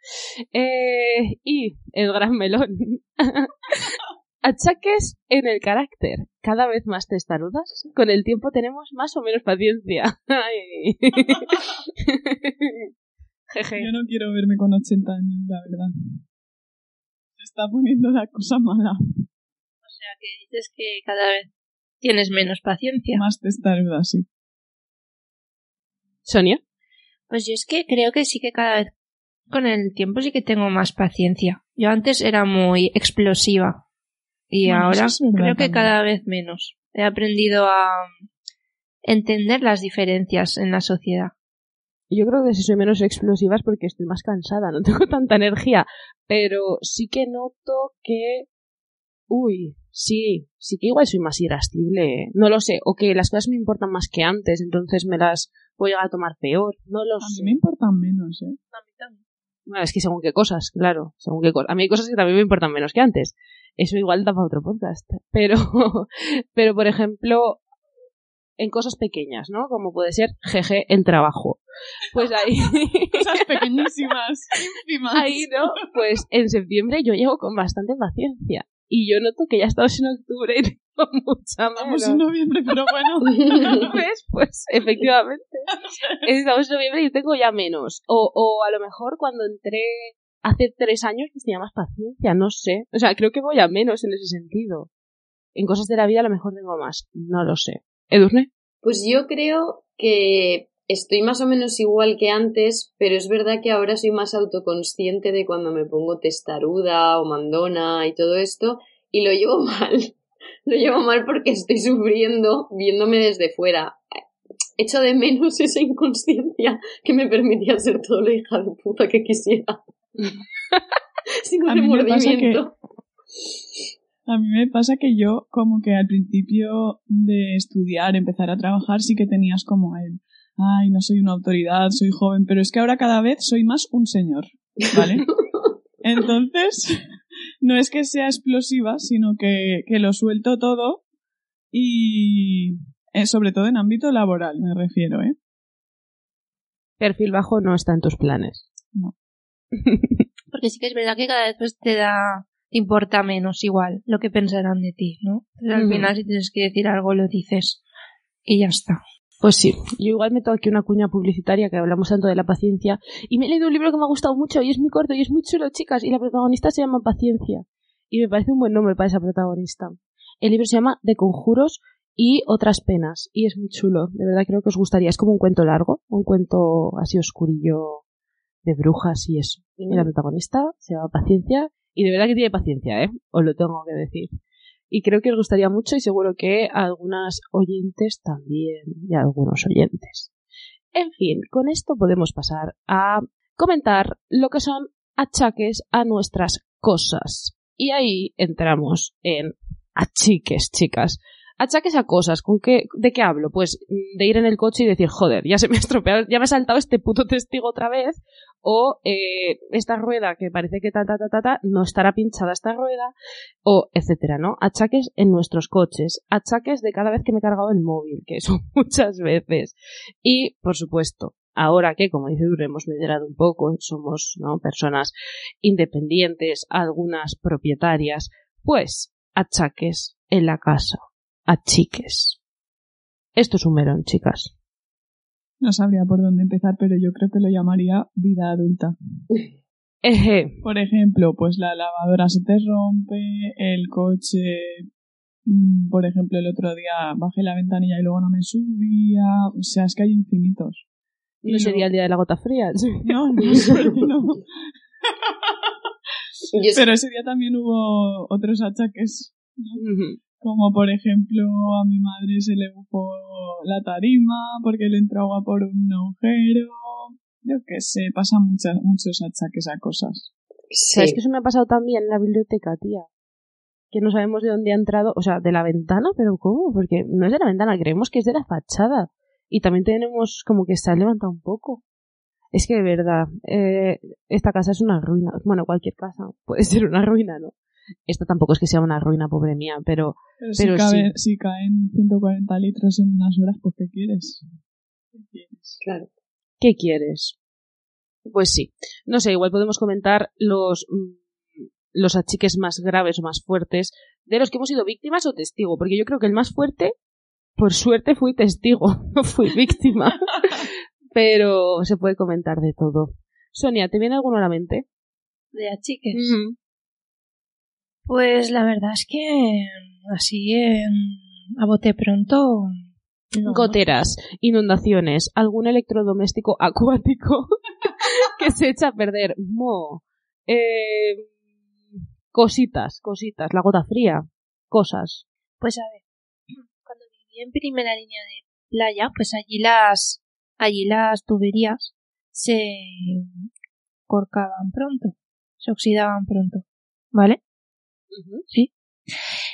Eh, y el gran melón. [LAUGHS] Achaques en el carácter. Cada vez más testarudas. Con el tiempo tenemos más o menos paciencia. [LAUGHS] Ay. [LAUGHS] Jeje. Yo no quiero verme con 80 años, la verdad. Se está poniendo la cosa mala. O sea, que dices que cada vez tienes menos paciencia. Más testaruda, sí. Sonia. Pues yo es que creo que sí que cada vez con el tiempo sí que tengo más paciencia. Yo antes era muy explosiva y Bueno, ahora creo que cada vez menos. He aprendido a entender las diferencias en la sociedad. Yo creo que si soy menos explosiva es porque estoy más cansada, no tengo tanta energía. Pero sí que noto que. Uy, sí, sí que igual soy más irascible. ¿eh? No lo sé. O que las cosas me importan más que antes, entonces me las voy a llegar a tomar peor. No lo A sé. mí me importan menos, ¿eh? Bueno, es que según qué cosas, claro. Según qué cosas. A mí hay cosas que también me importan menos que antes. Eso igual da para otro podcast. [LAUGHS] Pero, pero por ejemplo, en cosas pequeñas, ¿no? Como puede ser, jeje, el trabajo. Pues ahí. [LAUGHS] Cosas pequeñísimas, [LAUGHS] ínfimas. Ahí, ¿no? Pues en septiembre yo llego con bastante paciencia. Y yo noto que ya estamos en octubre y [LAUGHS] tengo mucha Estamos en noviembre, pero bueno. [LAUGHS] ¿Ves? Pues [LAUGHS] efectivamente. Estamos en noviembre y yo tengo ya menos. O, o a lo mejor cuando entré hace tres años pues tenía más paciencia, no sé. O sea, creo que voy a menos en ese sentido. En cosas de la vida a lo mejor tengo más, no lo sé. ¿Edurne? Pues yo creo que estoy más o menos igual que antes, pero es verdad que ahora soy más autoconsciente de cuando me pongo testaruda o mandona y todo esto, y lo llevo [LAUGHS] mal. Lo llevo mal porque estoy sufriendo viéndome desde fuera. Echo de menos esa inconsciencia que me permitía ser toda la hija de puta que quisiera. [LAUGHS] Sin remordimiento. A mí me pasa que yo, como que al principio de estudiar, empezar a trabajar, sí que tenías como el, ay, no soy una autoridad, soy joven, pero es que ahora cada vez soy más un señor, ¿vale? [LAUGHS] Entonces, [LAUGHS] no es que sea explosiva, sino que, que lo suelto todo y, eh, sobre todo en ámbito laboral, me refiero, ¿eh? Perfil bajo no está en tus planes. [LAUGHS] Porque sí que es verdad que cada vez pues, te da, te importa menos igual lo que pensarán de ti, ¿no? Entonces, al final si tienes que decir algo lo dices y ya está. Pues sí, yo igual meto aquí una cuña publicitaria que hablamos tanto de la paciencia y me he leído un libro que me ha gustado mucho y es muy corto y es muy chulo, chicas, y la protagonista se llama Paciencia y me parece un buen nombre para esa protagonista. El libro se llama De conjuros y otras penas y es muy chulo, de verdad creo que os gustaría, es como un cuento largo, un cuento así oscurillo de brujas y eso. Y la protagonista se llama Paciencia y de verdad que tiene paciencia, ¿eh? Os lo tengo que decir. Y creo que os gustaría mucho y seguro que a algunas oyentes también y a algunos oyentes. En fin, con esto podemos pasar a comentar lo que son achaques a nuestras cosas. Y ahí entramos en achiques, chicas. Achaques a cosas, ¿con qué, ¿de qué hablo? Pues de ir en el coche y decir, joder, ya se me ha estropeado, ya me ha saltado este puto testigo otra vez, o eh, esta rueda que parece que ta ta ta ta ta, no estará pinchada esta rueda, o etcétera, ¿no? Achaques en nuestros coches, achaques de cada vez que me he cargado el móvil, que son [LAUGHS] muchas veces. Y, por supuesto, ahora que, como dice Dure, hemos liderado un poco, somos ¿no? personas independientes, algunas propietarias, pues achaques en la casa, achiques. Esto es un melón, chicas. No sabría por dónde empezar, pero yo creo que lo llamaría vida adulta. Eje, Por ejemplo, pues la lavadora se te rompe, el coche, mm, por ejemplo, el otro día bajé la ventanilla y luego no me subía, o sea, es que hay infinitos. no sería el día de la gota fría. [LAUGHS] No, no, [LAUGHS] Pero ese día también hubo otros achaques, ¿no? Como por ejemplo a mi madre se le bufó la tarima porque le entró agua por un agujero. Yo qué sé, pasan muchas, muchos achaques a cosas. sí. ¿Sabes que eso me ha pasado también en la biblioteca, tía? Que no sabemos de dónde ha entrado, o sea, de la ventana, pero ¿cómo? Porque no es de la ventana, creemos que es de la fachada. Y también tenemos como que se ha levantado un poco. Es que de verdad, eh, esta casa es una ruina. Bueno, cualquier casa [LAUGHS] puede ser una ruina, ¿no? Esta tampoco es que sea una ruina, pobre mía, pero Pero, si, caen 140 litros en unas horas, pues ¿qué quieres? ¿Qué quieres? Claro. ¿qué quieres? Pues sí. No sé, igual podemos comentar los, mm, los achiques más graves o más fuertes de los que hemos sido víctimas o testigo, porque yo creo que el más fuerte, por suerte, fui testigo, [LAUGHS] no fui víctima. [LAUGHS] Pero se puede comentar de todo. Sonia, ¿te viene alguno a la mente? De achiques. Pues la verdad es que así en- a bote pronto. no. Goteras, inundaciones, algún electrodoméstico [LAUGHS] acuático que se echa a perder. Mo. Eh, cositas, cositas, la gota fría, cosas. Pues a ver, cuando viví en primera línea de playa, pues allí las, allí las tuberías se corcaban pronto, se oxidaban pronto, ¿vale? Sí.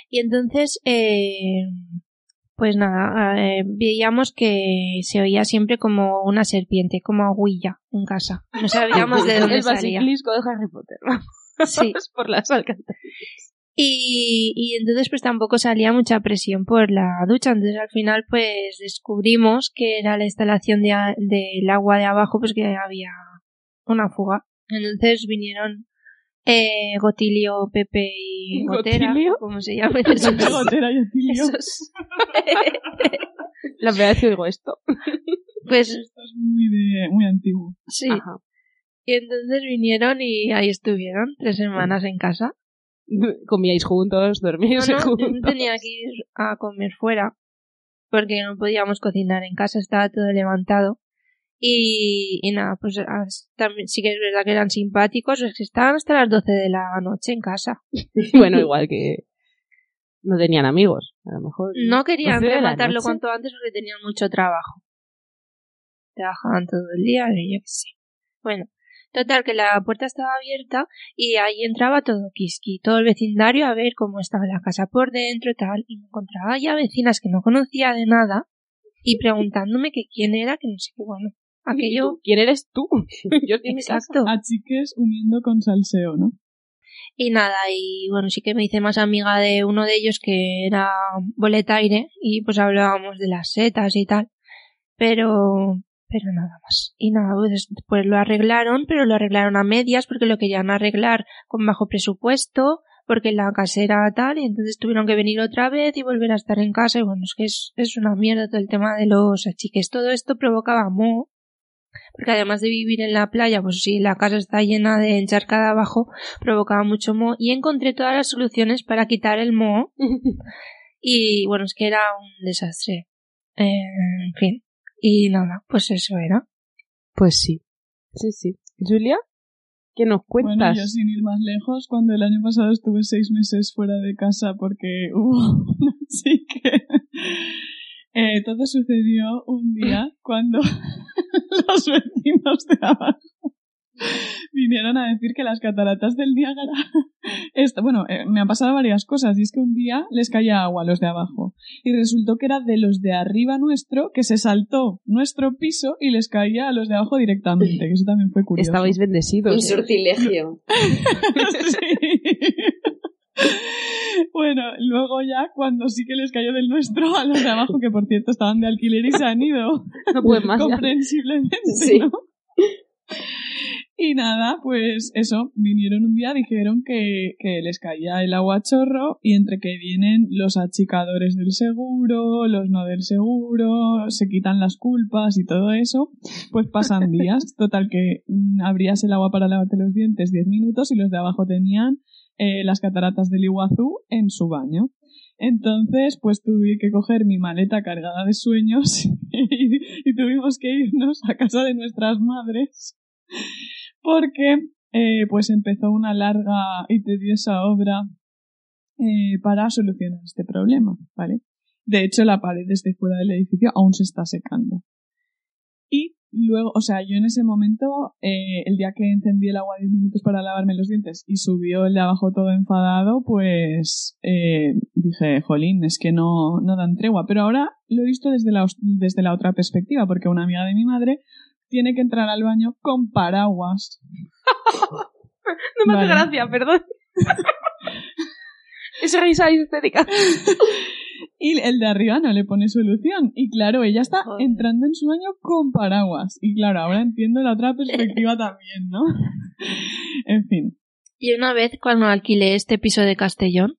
Y entonces, eh, pues nada, eh, veíamos que se oía siempre como una serpiente, como agüilla en casa. No sabíamos de [LAUGHS] dónde El salía. basilisco de Harry Potter. Sí. [LAUGHS] por las alcantarillas. Y, y entonces pues tampoco salía mucha presión por la ducha. Entonces al final pues descubrimos que era la instalación de a- del agua de abajo pues que había una fuga. Entonces vinieron eh, Gotilio, Pepe y [LAUGHS] Gotera, ¿Gotilio? como se llaman esos. [LAUGHS] Gotera y Otilio. esos. [LAUGHS] La primera vez que esto. pues Esto es muy, de, muy antiguo. sí. Ajá. Y entonces vinieron y ahí estuvieron tres semanas en casa. Comíais juntos, No, dormíais no, yo juntos. no tenía que ir a comer fuera porque no podíamos cocinar en casa, estaba todo levantado. Y, y nada, pues as- también sí que es verdad que eran simpáticos, es que estaban hasta las 12 de la noche en casa. [LAUGHS] bueno, igual que no tenían amigos, a lo mejor. No querían 12 de la rematarlo cuanto antes porque tenían mucho trabajo. Trabajaban todo el día, y yo qué sé. Bueno, total que la puerta estaba abierta y ahí entraba todo Kiski, todo el vecindario a ver cómo estaba la casa por dentro y tal, y me encontraba ya vecinas que no conocía de nada y preguntándome que quién era, que no sé qué, bueno, aquello... ¿Quién eres tú? [LAUGHS] Yo estoy. Exacto. A chiques uniendo con salseo, ¿no? Y nada, y bueno, sí que me hice más amiga de uno de ellos que era boletaire y pues hablábamos de las setas y tal. Pero, pero nada más. Y nada, pues, pues lo arreglaron, pero lo arreglaron a medias porque lo querían arreglar con bajo presupuesto, porque la casera tal, y entonces tuvieron que venir otra vez y volver a estar en casa. Y bueno, es que es, es una mierda todo el tema de los achiques. Todo esto provocaba moho. Porque además de vivir en la playa, pues si la casa está llena de encharcada abajo, provocaba mucho moho y encontré todas las soluciones para quitar el moho [LAUGHS] y bueno, es que era un desastre. Eh, en fin. Y nada, pues eso era. Pues sí. Sí, sí. Julia, ¿qué nos Bueno, cuentas? yo sin ir más lejos, cuando el año pasado estuve seis meses fuera de casa porque hubo [LAUGHS] una chica. Eh, todo sucedió un día cuando [LAUGHS] los vecinos de abajo vinieron a decir que las cataratas del Niágara. [LAUGHS] Esto, bueno, eh, me han pasado varias cosas y es que un día les caía agua a los de abajo y resultó que era de los de arriba nuestro que se saltó nuestro piso y les caía a los de abajo directamente, que eso también fue curioso. Estabais bendecidos. Un sortilegio. [LAUGHS] Sí. [LAUGHS] Bueno, luego ya, cuando sí que les cayó del nuestro a los de abajo, que por cierto estaban de alquiler y se han ido, [LAUGHS] No pueden más comprensiblemente, Sí. ¿no? Y nada, pues eso, vinieron un día, dijeron que, que les caía el agua a chorro y entre que vienen los achicadores del seguro, los no del seguro, se quitan las culpas y todo eso, pues pasan [LAUGHS] días. Total que mm, abrías el agua para lavarte los dientes 10 minutos y los de abajo tenían eh, las cataratas del Iguazú en su baño. Entonces, pues tuve que coger mi maleta cargada de sueños [LAUGHS] y, tuvimos que irnos a casa de nuestras madres porque eh, pues empezó una larga y tediosa obra eh, para solucionar este problema, ¿vale? De hecho, la pared desde fuera del edificio aún se está secando. Y luego, o sea, yo en ese momento, eh, el día que encendí el agua 10 minutos para lavarme los dientes y subió el de abajo todo enfadado, pues eh, dije, jolín, es que no, no dan tregua. Pero ahora lo he visto desde la, desde la otra perspectiva, porque una amiga de mi madre tiene que entrar al baño con paraguas. [LAUGHS] No me hace Vale. gracia, perdón. [LAUGHS] es risa histérica. [LAUGHS] Y el de arriba no le pone solución. Y claro, ella está Joder. entrando en su baño con paraguas. Y claro, ahora entiendo la otra perspectiva [LAUGHS] también, ¿no? [LAUGHS] en fin. Y una vez cuando alquilé este piso de Castellón,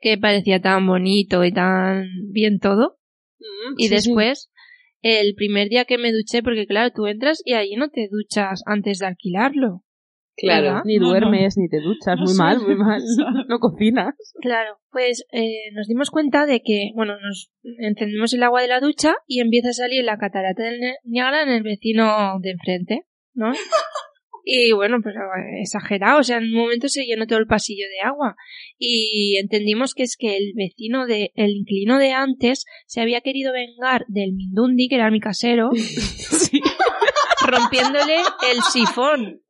que parecía tan bonito y tan bien todo, y Sí, sí. después el primer día que me duché, porque claro, tú entras y allí no te duchas antes de alquilarlo. Claro. ¿Verdad? Ni No, no. duermes, ni te duchas, No muy sé, mal, muy mal. [LAUGHS] No cocinas. Claro, pues eh, nos dimos cuenta de que, bueno, nos encendemos el agua de la ducha y empieza a salir la catarata del Niágara en el vecino de enfrente, ¿no? [LAUGHS] Y bueno, pues eh, exagerado, o sea, en un momento se llenó todo el pasillo de agua y entendimos que es que el vecino de, el inquilino de antes se había querido vengar del Mindundi, que era mi casero, [LAUGHS] Sí. Rompiéndole el sifón.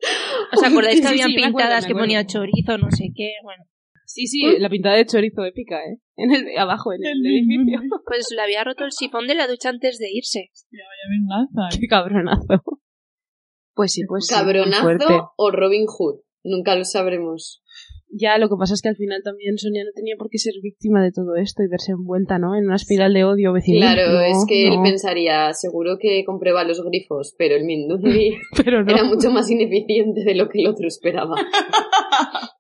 ¿Os acordáis que Sí, habían pintadas que ponía chorizo, no sé qué? Bueno, Sí, sí, la pintada de chorizo épica, ¿eh? En el, abajo, en el, El edificio. [LAUGHS] pues le había roto el sifón de la ducha antes de irse. Vaya venganza. ¿eh? Qué cabronazo. Pues sí, pues ¿Cabronazo o Robin Hood? Nunca lo sabremos. Ya, lo que pasa es que al final también Sonia no tenía por qué ser víctima de todo esto y verse envuelta, ¿no? En una espiral de odio vecinal. Claro, No, es que él pensaría, seguro que comprueba los grifos, pero el Mindundi [LAUGHS] Pero no. era mucho más ineficiente de lo que el otro esperaba. [LAUGHS]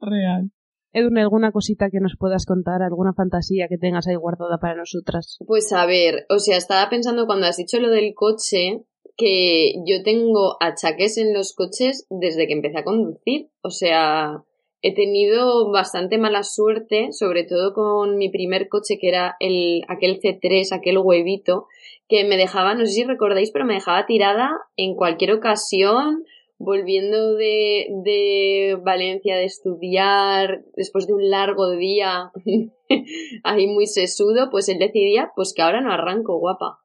Real. Edurne, ¿alguna cosita que nos puedas contar? ¿Alguna fantasía que tengas ahí guardada para nosotras? Pues a ver, o sea, estaba pensando cuando has dicho lo del coche, que yo tengo achaques en los coches desde que empecé a conducir. O sea, he tenido bastante mala suerte, sobre todo con mi primer coche, que era el, aquel C3, aquel huevito, que me dejaba, no sé si recordáis, pero me dejaba tirada en cualquier ocasión, volviendo de, de Valencia de estudiar, después de un largo día [LAUGHS] ahí muy sesudo, pues él decidía, pues que ahora no arranco, guapa.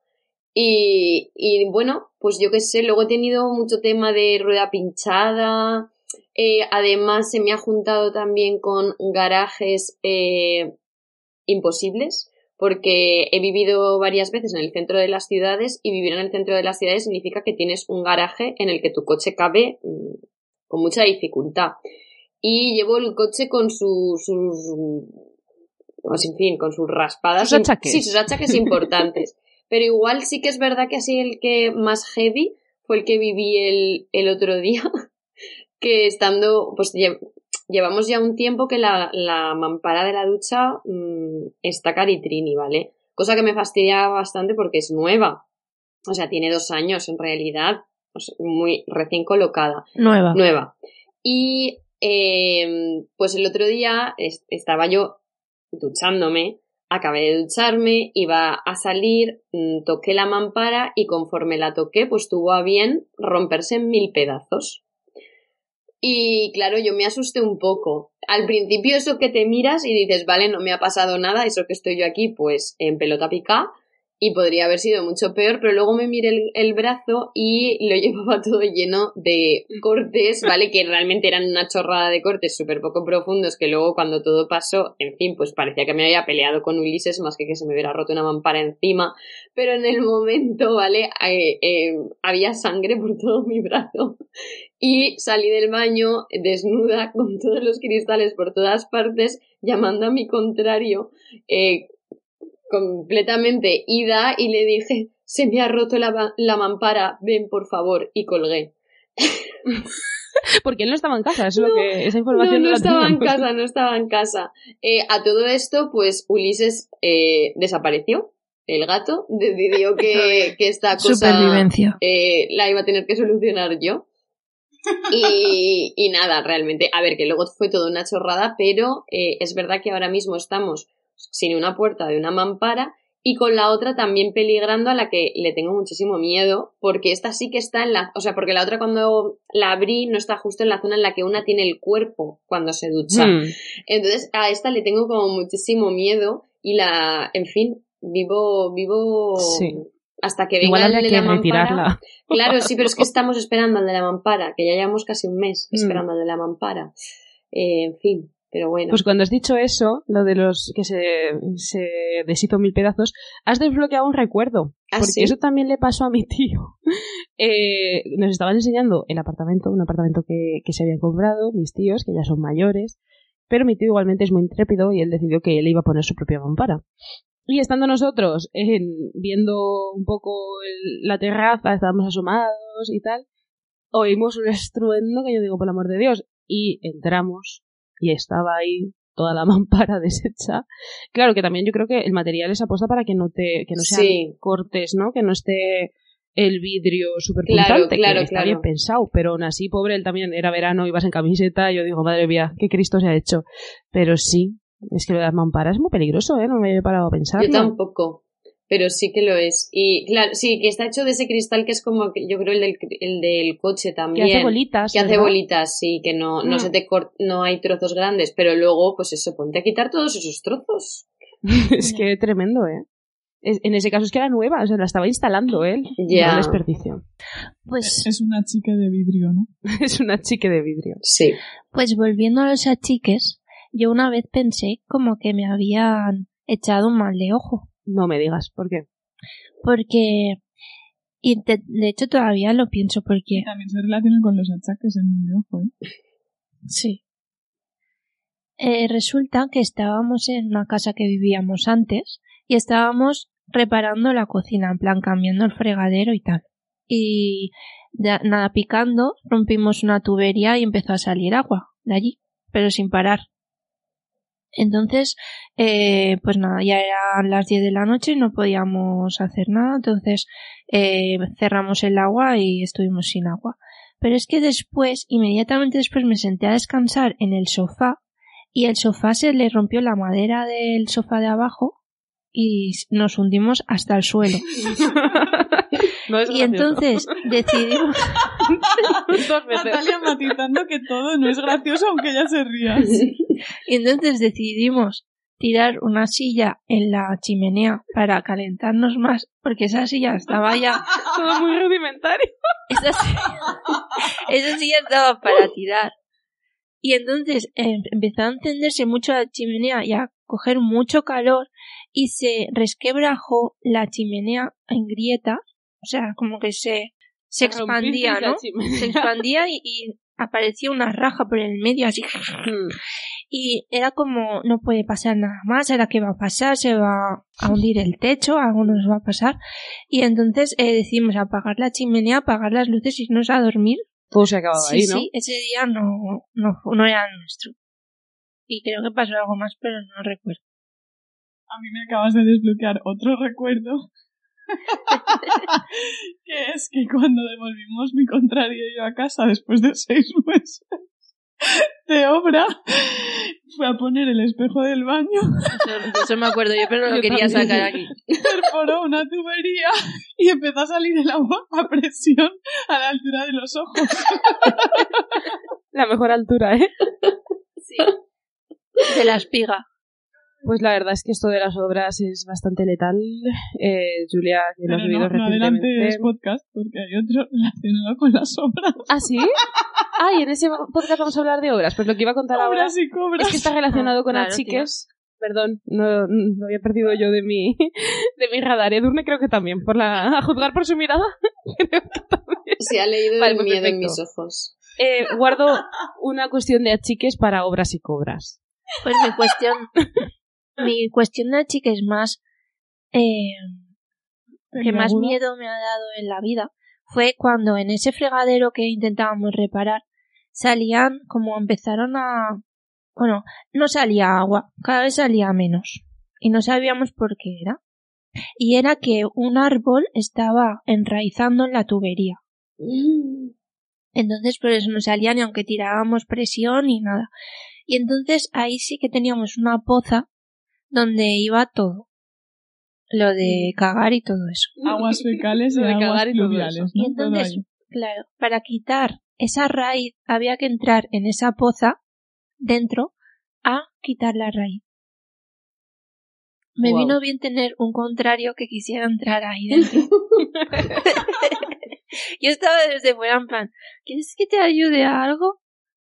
Y, y bueno, pues yo qué sé, luego he tenido mucho tema de rueda pinchada, eh, además se me ha juntado también con garajes eh, imposibles, porque he vivido varias veces en el centro de las ciudades y vivir en el centro de las ciudades significa que tienes un garaje en el que tu coche cabe mm, con mucha dificultad. Y llevo el coche con su- sus, pues, en fin, con sus raspadas. Sus achaques. Sí, sus achaques importantes. [LAUGHS] Pero igual sí que es verdad que así el que más heavy fue el que viví el, el otro día, que estando, pues lle- llevamos ya un tiempo que la, la mampara de la ducha mm, está caritrini, ¿vale? Cosa que me fastidia bastante porque es nueva. O sea, tiene dos años en realidad, muy recién colocada Nueva. nueva. Y eh, pues el otro día es- estaba yo duchándome, acabé de ducharme, iba a salir, mm, toqué la mampara y conforme la toqué, pues tuvo a bien romperse en mil pedazos. Y claro, yo me asusté un poco. Al principio eso que te miras y dices, vale, no me ha pasado nada, eso que estoy yo aquí, pues en pelota pica, y podría haber sido mucho peor, pero luego me miré el, el brazo y lo [LAUGHS] llevaba todo lleno de cortes, [LAUGHS] ¿vale? Que realmente eran una chorrada de cortes súper poco profundos, que luego cuando todo pasó, en fin, pues parecía que me había peleado con Ulises más que que se me hubiera roto una mampara encima, pero en el momento, ¿vale? Eh, eh, había sangre por todo mi brazo y salí del baño desnuda con todos los cristales por todas partes, llamando a mi contrario, eh, completamente ida y le dije, se me ha roto la, la mampara, ven por favor, y colgué. Porque él no estaba en casa, eso es lo que, esa información no, no la estaba en casa, no estaba en casa. Eh, a todo esto, pues Ulises eh, desapareció. El gato decidió que, [LAUGHS] que esta cosa Supervivencia. eh, la iba a tener que solucionar yo. Y, y nada, realmente, a ver, que luego fue toda una chorrada, pero eh, es verdad que ahora mismo estamos sin una puerta de una mampara y con la otra también peligrando a la que le tengo muchísimo miedo, porque esta sí que está en la, o sea, porque la otra cuando la abrí no está justo en la zona en la que una tiene el cuerpo cuando se ducha. Hmm. Entonces a esta le tengo como muchísimo miedo y la, en fin, vivo, vivo Sí. hasta que venga Igual el de la mampara. retirarla. [LAUGHS] Claro, sí, pero es que estamos esperando al de la mampara, que ya llevamos casi un mes Mm. esperando al de la mampara. Eh, en fin, pero bueno. Pues cuando has dicho eso, lo de los que se, se deshizo mil pedazos, has desbloqueado un recuerdo. ¿Ah, porque sí? eso también le pasó a mi tío. [LAUGHS] Eh, nos estaban enseñando el apartamento, un apartamento que, que se habían comprado, mis tíos, que ya son mayores. Pero mi tío igualmente es muy intrépido y él decidió que él iba a poner su propia mampara. Y estando nosotros en- viendo un poco el- la terraza, estábamos asomados y tal, oímos un estruendo que yo digo, por el amor de Dios, y entramos y estaba ahí toda la [LAUGHS] mampara deshecha. Claro que también yo creo que el material es aposta para que no te, que no sean Sí. cortes, ¿no? Que no esté el vidrio súper Claro, claro, que está claro. bien pensado, pero aún así, pobre, él también era verano, ibas en camiseta, yo digo, madre mía, qué Cristo se ha hecho. Pero sí, es que lo de las mamparas es muy peligroso, ¿eh? No me había parado a pensarlo. Yo tampoco, pero sí que lo es. Y claro, sí, que está hecho de ese cristal que es como, que yo creo, el del, el del coche Que también. hace bolitas. Que hace bolitas, sí, que no, no se te cort- no hay trozos grandes, pero luego, pues eso, ponte a quitar todos esos trozos. [LAUGHS] es que tremendo, ¿eh? Es- En ese caso es que era nueva, o sea, la estaba instalando él. Ya. No desperdicio. Pues, Es una chica de vidrio, ¿no? [LAUGHS] es una chique de vidrio. Sí. pues volviendo a los achiques, yo una vez pensé como que me habían echado un mal de ojo. No me digas, ¿por qué? Porque, y de, de hecho todavía lo pienso porque, También se relaciona con los achaques en el ojo, ¿eh? sí. Eh, resulta que estábamos en una casa que vivíamos antes y estábamos reparando la cocina, en plan cambiando el fregadero y tal. Y de- nada picando, rompimos una tubería y empezó a salir agua de allí, pero sin parar. Entonces, eh, pues nada, ya eran las 10 de la noche y no podíamos hacer nada, entonces eh, cerramos el agua y estuvimos sin agua. Pero es que después, inmediatamente después me senté a descansar en el sofá y el sofá se le rompió la madera del sofá de abajo y nos hundimos hasta el suelo. [LAUGHS] No es Y entonces decidimos, [LAUGHS] Dos veces. Natalia matizando que todo no es gracioso aunque ella se ría. [LAUGHS] y entonces decidimos tirar una silla en la chimenea para calentarnos más, porque esa silla estaba ya Todo muy rudimentario. esa silla, esa silla estaba para tirar. Y entonces eh, empezó a encenderse mucho la chimenea y a coger mucho calor y se resquebrajó la chimenea en grietas, o sea, como que se, se expandía, ¿no? Se expandía y, y aparecía una raja por el medio así. Y era como, no puede pasar nada más, ahora qué va a pasar, se va a hundir el techo, algo nos va a pasar. Y entonces eh, decidimos apagar la chimenea, apagar las luces y irnos a dormir. Todo se sí, ahí, ¿no? sí, ese día no, no, no era nuestro. Y creo que pasó algo más, pero no recuerdo. A mí me acabas de desbloquear otro recuerdo. [LAUGHS] que es que cuando devolvimos mi contrario yo a casa después de seis meses de obra, fue a poner el espejo del baño, Eso, eso me acuerdo yo, pero no Yo lo quería también. sacar aquí. perforó una tubería y empezó a salir el agua a presión a la altura de los ojos. La mejor altura, ¿eh? Sí. De la espiga. Pues la verdad es que esto de las obras es bastante letal. Eh, Julia, que lo has vivido no, no recientemente. adelantes podcast porque hay otro [LAUGHS] relacionado con las obras. ¿Ah, sí? Ah, y en ese podcast vamos a hablar de obras. Pues lo que iba a contar ahora Obras y cobras. es que está relacionado con Claro, achiques. Perdón, no, no lo había perdido yo de mi, [LAUGHS] de mi radar. Edurne creo que también, por la, a juzgar por su mirada. [LAUGHS] creo que también. Se ha leído Vale, el pues miedo en mis ojos. Eh, guardo una cuestión de achiques para obras y cobras. Pues mi cuestión, mi cuestión de chica es más, eh, que más miedo me ha dado en la vida fue cuando en ese fregadero que intentábamos reparar salían como empezaron a bueno no salía agua cada vez salía menos y no sabíamos por qué era. Y era que un árbol estaba enraizando en la tubería. Entonces por eso no salía ni aunque tirábamos presión ni nada. Y entonces ahí sí que teníamos una poza donde iba todo lo de cagar y todo eso. [LAUGHS] Aguas fecales y Lo de aguas cagar y todo pluviales, eso. ¿no? Y entonces, Todo claro, para quitar esa raíz había que entrar en esa poza dentro a quitar la raíz. Me vino bien tener un contrario que quisiera entrar ahí dentro. [LAUGHS] [LAUGHS] Yo estaba desde fuera en plan, ¿quieres que te ayude a algo?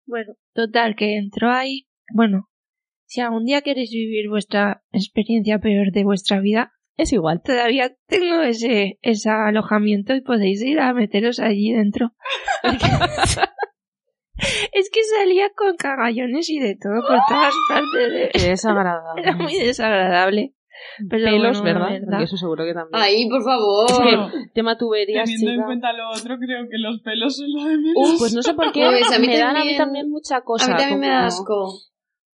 Bueno, total, que entró ahí. Bueno, si algún día queréis vivir vuestra experiencia peor de vuestra vida, Es igual. todavía tengo ese, ese alojamiento y podéis ir a meteros allí dentro. [LAUGHS] Es que salía con cagallones y de todo por todas partes. Qué desagradable. [LAUGHS] Era muy desagradable. Pero Pelos, bueno, ¿verdad? verdad. Porque eso seguro que también. Ay, por favor. Bueno, Tema tuberías, teniendo en cuenta lo otro, creo que los pelos son lo de menos. Uh, pues no sé por qué Pues a mí me dan a mí también- también mucha cosa. a mí también me da asco.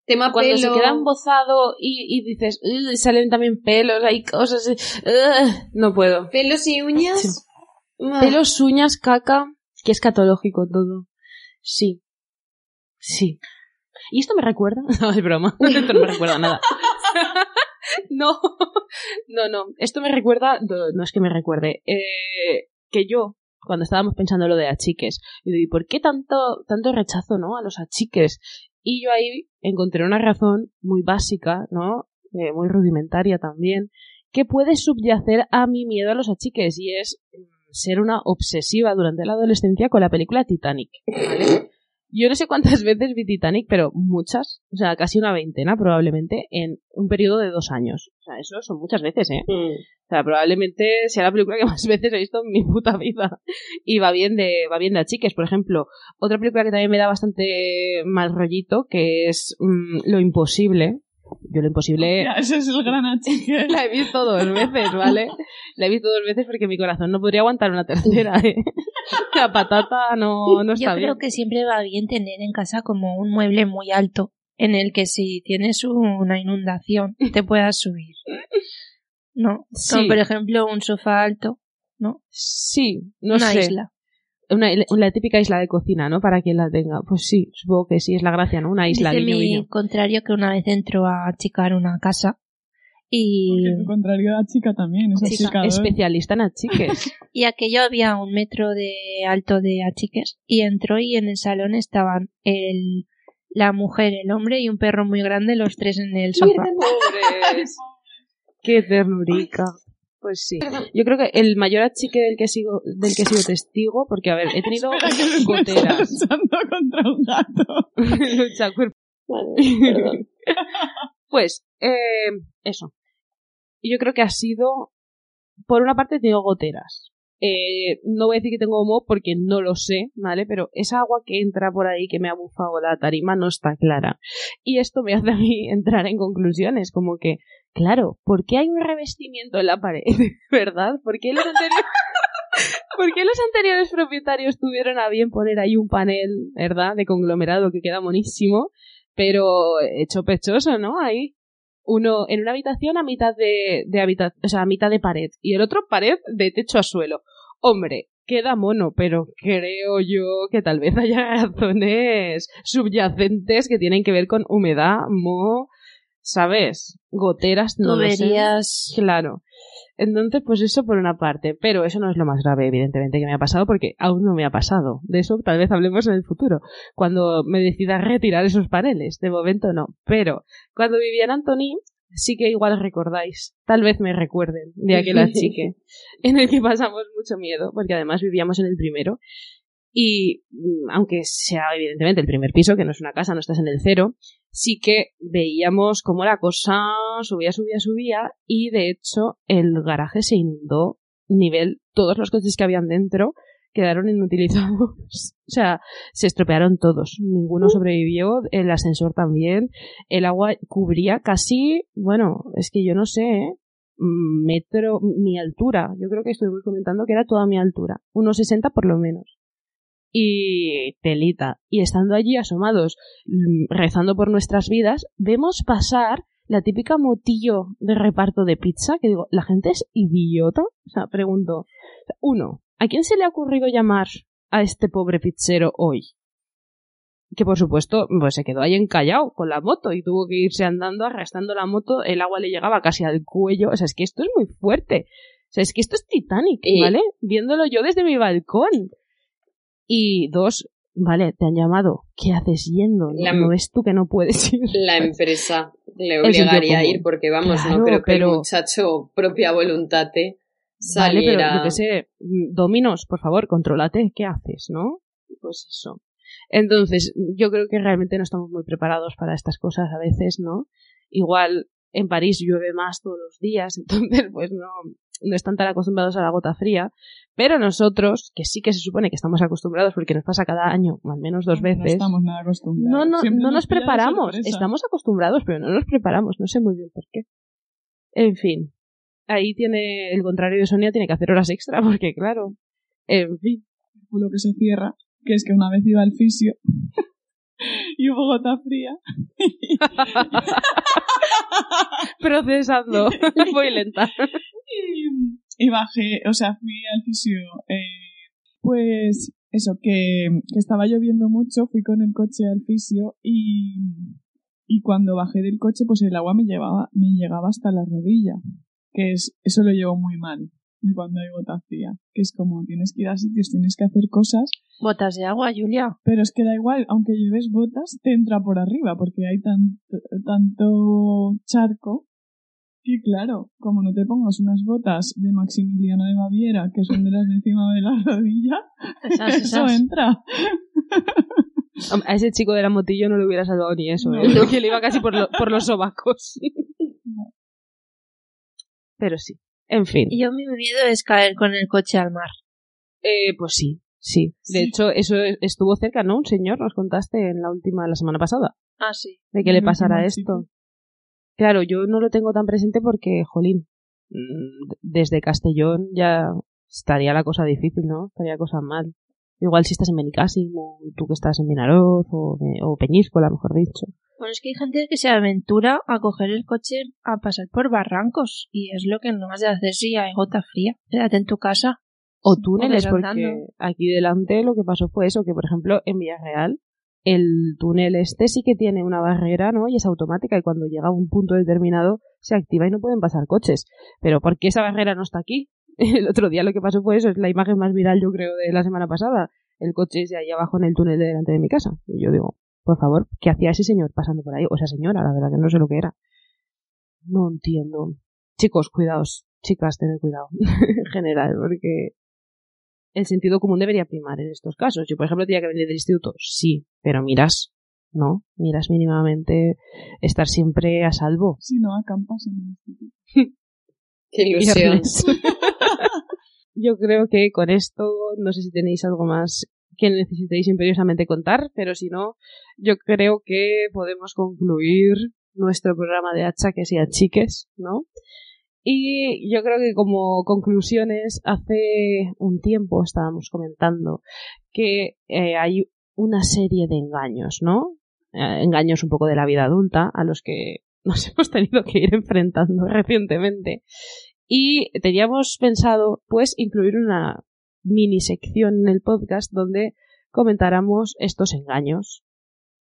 Tema Cuando pelo. se queda embozado y, y dices, salen también pelos, hay cosas. no puedo. Pelos y uñas. Sí. Ah. Pelos, uñas, caca, que es catológico todo. Sí. Sí. ¿Y esto me recuerda? [LAUGHS] No, es broma. [LAUGHS] Esto no me recuerda nada. [LAUGHS] no, no, no. Esto me recuerda, no, no es que me recuerde, eh, que yo, cuando estábamos pensando lo de achiques, y digo, ¿y por qué tanto, tanto rechazo, no, a los achiques? Y yo ahí encontré una razón muy básica, ¿no? Eh, muy rudimentaria también, que puede subyacer a mi miedo a los achiques, y es mm, ser una obsesiva durante la adolescencia con la película Titanic. Yo no sé cuántas [LAUGHS] veces vi Titanic, pero muchas, o sea, casi una veintena probablemente, en un periodo de dos años. O sea, eso son muchas veces, ¿eh? Mm. O sea, probablemente sea la película que más [LAUGHS] veces he visto en mi puta vida. Y va bien de, va bien de achiques. Por ejemplo, otra película que también me da bastante mal rollito, que es mm, Lo Imposible. Yo Lo Imposible Ya, ese es el gran [LAUGHS] achique. la he visto dos veces, ¿vale? La he visto dos veces porque mi corazón no podría aguantar una tercera, ¿eh? [LAUGHS] La patata no, no Yo está creo bien. que siempre va bien tener en casa como un mueble muy alto en el que si tienes una inundación te puedas subir. ¿No? Sí. Como por ejemplo un sofá alto, Sí, no una sé. isla. Una, la típica isla de cocina, ¿no? Para quien la tenga. Pues sí, supongo que sí, es la gracia, ¿no? Una isla, Dice guiño, mi guiño. contrario que una vez entró a achicar una casa y, Porque contrario la chica también, es Chica, especialista en achiques. [LAUGHS] y aquello había un metro de alto de achiques y entró y en el salón estaban el, la mujer, el hombre y un perro muy grande, los tres en el sofá. Pobres. [LAUGHS] Qué ternurica. Pues sí. Yo creo que el mayor achique del que sigo, del que he sido testigo, porque a ver, he tenido goteras. luchando contra un gato. [LAUGHS] Lucha cuerpo. Vale, [LAUGHS] perdón. Pues, eh, eso. Yo creo que ha sido, por una parte he tenido goteras. Eh, no voy a decir que tengo moho porque no lo sé, ¿vale? Pero esa agua que entra por ahí que me ha bufado la tarima no está clara. Y esto me hace a mí [LAUGHS] entrar en conclusiones, como que, claro, ¿por qué hay un revestimiento en la pared? [LAUGHS] ¿Verdad? ¿Por qué los anteriores... [LAUGHS] ¿Por qué los anteriores propietarios tuvieron a bien poner ahí un panel, ¿verdad? De conglomerado que queda monísimo, pero hecho pechoso, ¿no? Ahí uno en una habitación a mitad de, de o sea, a mitad de pared y el otro pared de techo a suelo. Hombre, queda mono, pero creo yo que tal vez haya [LAUGHS] razones subyacentes que tienen que ver con humedad, moho, ¿sabes? Goteras, no. Tuberías. Claro. Entonces, pues eso por una parte, pero eso no es lo más grave, evidentemente, que me ha pasado, porque aún no me ha pasado. De eso tal vez hablemos en el futuro, cuando me decida retirar esos paneles. De momento no. Pero cuando vivía en Antony, sí que igual recordáis, tal vez me recuerden de aquel [LAUGHS] achique en el que pasamos mucho miedo, porque además vivíamos en el primero. Y mm, aunque sea evidentemente el primer piso, que no es una casa, no estás en el cero, sí que veíamos cómo la cosa subía, subía, subía y de hecho el garaje se inundó nivel todos los coches que habían dentro quedaron inutilizados. [LAUGHS] o sea, se estropearon todos. Ninguno sobrevivió, el ascensor también. El agua cubría casi, bueno, es que yo no sé, ¿eh? Mm, metro, mi altura. Yo creo que estuvimos comentando que era toda mi altura. Unos 60 por lo menos y telita. Y estando allí asomados, mm, rezando por nuestras vidas, vemos pasar la típica motillo de reparto de pizza, que digo, ¿la gente es idiota? O sea, pregunto, uno, ¿a quién se le ha ocurrido llamar a este pobre pizzero hoy? que por supuesto pues se quedó ahí encallado con la moto y tuvo que irse andando arrastrando la moto, el agua le llegaba casi al cuello, o sea, es que esto es muy fuerte. O sea, es que esto es Titanic, Y- ¿vale? Viéndolo yo desde mi balcón. Y dos, vale, te han llamado. ¿Qué haces yendo? ¿No, La- ¿No ves tú que no puedes ir? La empresa le obligaría a ir porque, vamos, Claro, no creo que pero- el muchacho, propia voluntad, Vale, saliera... pero yo qué sé, mm, Dominos, por favor, contrólate, ¿qué haces, no? Pues eso. Entonces, yo creo que realmente no estamos muy preparados para estas cosas a veces, ¿no? Igual en París llueve más todos los días, [LAUGHS] entonces pues no, no están tan acostumbrados a la gota fría, pero nosotros, que sí que se supone que estamos acostumbrados porque nos pasa cada año, o al menos dos No veces, estamos nada acostumbrados. no, no, Siempre no nos de preparamos. Estamos acostumbrados, pero no nos preparamos. No sé muy bien por qué. En fin. Ahí tiene el contrario de Sonia, tiene que hacer horas extra, [LAUGHS] porque claro. En fin. El culo que se cierra, que es que una vez iba al fisio y hubo gota fría. [LAUGHS] Procesando. [LAUGHS] Muy lenta. y, y bajé, o sea, fui al fisio. eh, pues eso, que, que estaba lloviendo mucho, fui con el coche al fisio y, y cuando bajé del coche, pues el agua me llevaba, me llegaba hasta la rodilla. Que es, eso lo llevo muy mal. De Cuando hay gota fría, que es como tienes que ir a sitios, tienes que hacer cosas, Botas de agua, Julia. pero es que da igual, aunque lleves botas, te entra por arriba, porque hay tan, tanto charco que claro, como no te pongas unas botas de Maximiliano de Baviera, que son de las de encima de la [LAUGHS] rodilla, Esas, eso esas. entra. A ese chico de la motillo no le hubiera salvado ni eso, ¿eh? No. Porque le iba casi por, lo- por los sobacos. [LAUGHS] Pero sí. En fin. Yo mi miedo es caer con el coche al mar. Eh, pues sí, sí. De Sí. hecho, eso estuvo cerca, ¿no? Un señor, nos contaste en la última, la semana pasada. Ah, sí. de que le pasara esto. Claro, yo no lo tengo tan presente porque, jolín, mm, desde Castellón ya estaría la cosa difícil, ¿no? Estaría la cosa mal. Igual si estás en Benicàssim o tú que estás en Vinaroz o, o Peñíscola, mejor dicho. Bueno, es que hay gente que se aventura a coger el coche a pasar por barrancos. Y es lo que no has de hacer si hay gota fría. Quédate en tu casa. O túneles, porque aquí delante lo que pasó fue eso, que por ejemplo en Villarreal el túnel este sí que tiene una barrera, ¿no? Y es automática y cuando llega a un punto determinado se activa y no pueden pasar coches. Pero ¿por qué esa barrera no está aquí? [LAUGHS] El otro día lo que pasó fue eso, es la imagen más viral yo creo de la semana pasada. El coche es de ahí abajo en el túnel de delante de mi casa. Y yo digo, por favor, ¿qué hacía ese señor pasando por ahí? O esa señora, la verdad que no sé lo que era. No entiendo. Chicos, cuidaos. Chicas, tened cuidado. [LAUGHS] en general, porque el sentido común debería primar en estos casos. Yo, por ejemplo, tenía que venir del instituto, sí, pero miras, ¿no? Miras mínimamente estar siempre a salvo. Si no, acampas en el instituto. [LAUGHS] Qué ilusión. [LAUGHS] Yo creo que con esto, no sé si tenéis algo más que necesitéis imperiosamente contar, pero si no, yo creo que podemos concluir nuestro programa de achaques y achiques, ¿no? Y yo creo que como conclusiones, hace un tiempo estábamos comentando que eh, hay una serie de engaños, ¿no? Eh, engaños un poco de la vida adulta a los que [LAUGHS] nos hemos tenido que ir enfrentando recientemente. Y teníamos pensado, pues, incluir una mini sección en el podcast donde comentáramos estos engaños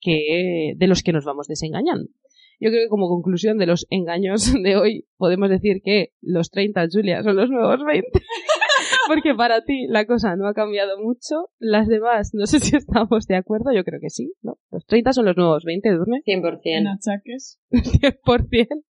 que, de los que nos vamos desengañando. Yo creo que como conclusión de los engaños [LAUGHS] de hoy podemos decir que los 30, Julia, son los nuevos 20. [LAUGHS] Porque para ti la cosa no ha cambiado mucho. Las demás, no sé si estamos de acuerdo, yo creo que sí, ¿no? Los 30 son los nuevos 20, Durne. 100%. En achaques. [LAUGHS] 100%.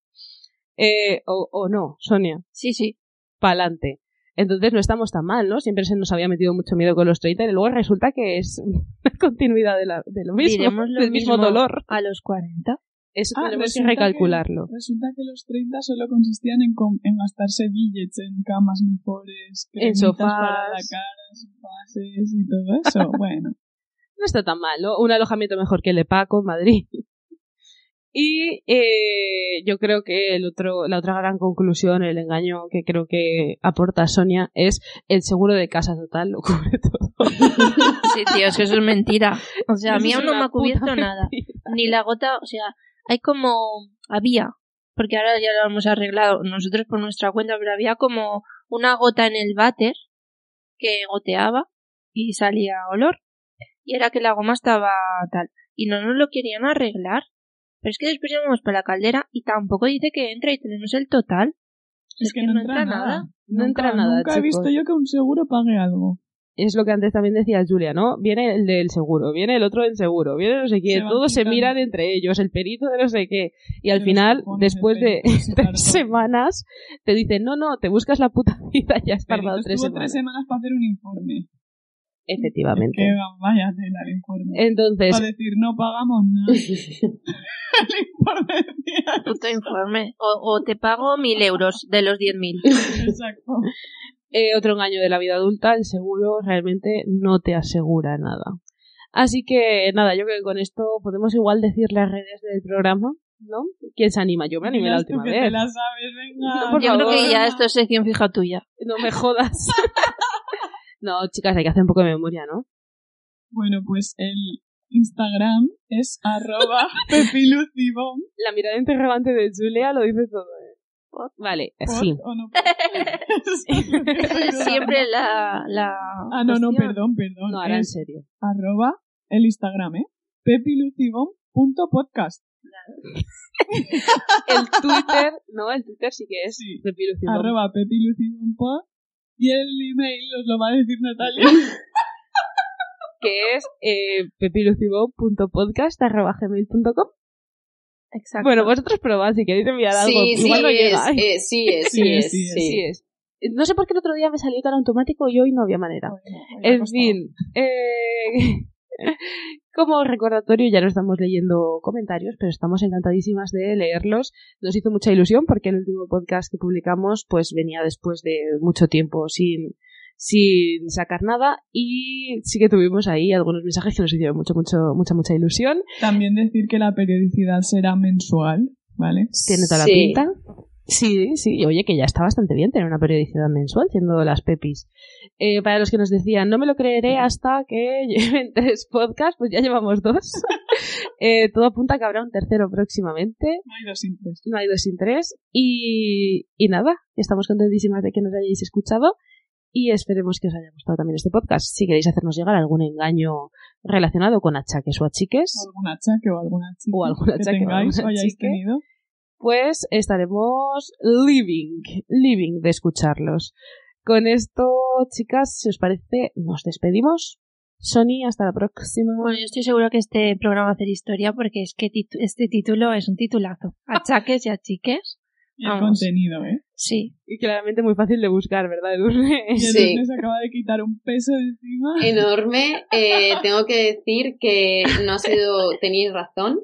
Eh, o, o no, Sonia, Sí, sí. pa'lante. Entonces no estamos tan mal, ¿no? Siempre se nos había metido mucho miedo con los 30 y luego resulta que es [LAUGHS] una continuidad de, la, de lo mismo, Diremos lo del mismo, mismo dolor. A los 40. Eso Ah, tenemos que recalcularlo. Resulta que los 30 solo consistían en, com- en gastarse billets en camas mejores, En sofás. para la cara, sofases y todo eso. [LAUGHS] bueno, No está tan mal, ¿no? Un alojamiento mejor que el de Paco en Madrid. Y eh, yo creo que el otro, la otra gran conclusión, el engaño que creo que aporta Sonia es el seguro de casa total lo cubre [LAUGHS] todo. Sí, tío, es que eso es mentira. O sea, a mí aún no me ha cubierto nada. mentira. Ni la gota, o sea, hay como, había, porque ahora ya lo hemos arreglado nosotros por nuestra cuenta, pero había como una gota en el váter que goteaba y salía olor. Y era que la goma estaba tal. y no nos lo querían arreglar. Pero es que después llamamos para la caldera y tampoco dice que entra y tenemos el total. Es, que, no entra nada. No Nunca- entra nada, Nunca he visto chicos. yo que un seguro pague algo. Es lo que antes también decía Julia, ¿no? Viene el del seguro, viene el otro del seguro, viene no sé qué, Se todos se miran entre ellos, el perito de no sé qué. Y al final, después de [LAUGHS] tres semanas, te dicen, no, no, te buscas la puta [LAUGHS] vida, ya has Perito tardado tres semanas. tres semanas para hacer un informe. Efectivamente. Que vaya tela el informe. Entonces, Para decir, no pagamos nada. [LAUGHS] [LAUGHS] el informe informe. O, o te pago mil euros de los diez mil. Exacto. eh, otro engaño de la vida adulta, el seguro realmente no te asegura nada. Así que nada, yo creo que con esto podemos igual decir las redes del programa, ¿no? ¿Quién se anima? Yo me animé la última que vez. te la sabes, venga. Por Yo creo que favor. ya esto es sección fija tuya. No me jodas. [LAUGHS] no, chicas, hay que hacer un poco de memoria, ¿no? Bueno, pues el Instagram es [LAUGHS] arroba pepilucibón. La mirada interrogante de Julia lo dice todo. ¿eh? Vale, ¿Pot sí. o no. [LAUGHS] Siempre la, la Ah, no, no, perdón, perdón. No, ahora en serio. arroba el Instagram, ¿eh? pepilucibón.podcast. El Twitter, no, el Twitter sí que es Sí. Arroba. Y el email os lo va a decir Natalia. [LAUGHS] que es eh, pepilucibón.podcast.gmail.com Exacto. Bueno, vosotros probad si queréis enviar algo. Sí, sí Igual no es, llega. eh, sí es, sí Sí es, es, sí es, sí. Sí es. No sé por qué el otro día me salió tan automático y hoy no había manera. En fin, eh, [LAUGHS] como recordatorio ya no estamos leyendo comentarios, pero estamos encantadísimas de leerlos. Nos hizo mucha ilusión porque el último podcast que publicamos pues venía después de mucho tiempo sin, sin sacar nada y sí que tuvimos ahí algunos mensajes que nos hicieron mucho, mucho, mucha, mucha ilusión. También decir que la periodicidad será mensual, ¿vale? Tiene toda la Sí. pinta. Sí, sí, oye, que ya está bastante bien tener una periodicidad mensual siendo las pepis. Eh, para los que nos decían, no me lo creeré hasta que [LAUGHS] lleven tres podcasts, pues ya llevamos dos. [LAUGHS] Eh, todo apunta a que habrá un tercero próximamente. No hay dos sin tres. No hay dos sin tres. Y, y nada, estamos contentísimas de que nos hayáis escuchado y esperemos que os haya gustado también este podcast. Si queréis hacernos llegar algún engaño relacionado con achaques o achiques, O algún achaque o alguna chica O algún que achaque o tengáis o alguna hayáis chique. tenido. pues estaremos living, living de escucharlos. Con esto, chicas, si os parece, nos despedimos. Sony, hasta la próxima. Bueno, yo estoy segura que este programa va a hacer historia porque es que este título es un titulazo. [LAUGHS] Achaques y achiques. Y el Vamos. contenido, ¿eh? Sí. Y claramente muy fácil de buscar, ¿verdad, Edurne? [LAUGHS] Y el Sí. se acaba de quitar un peso de encima. Enorme. Eh, tengo que decir que no ha sido, tenéis razón,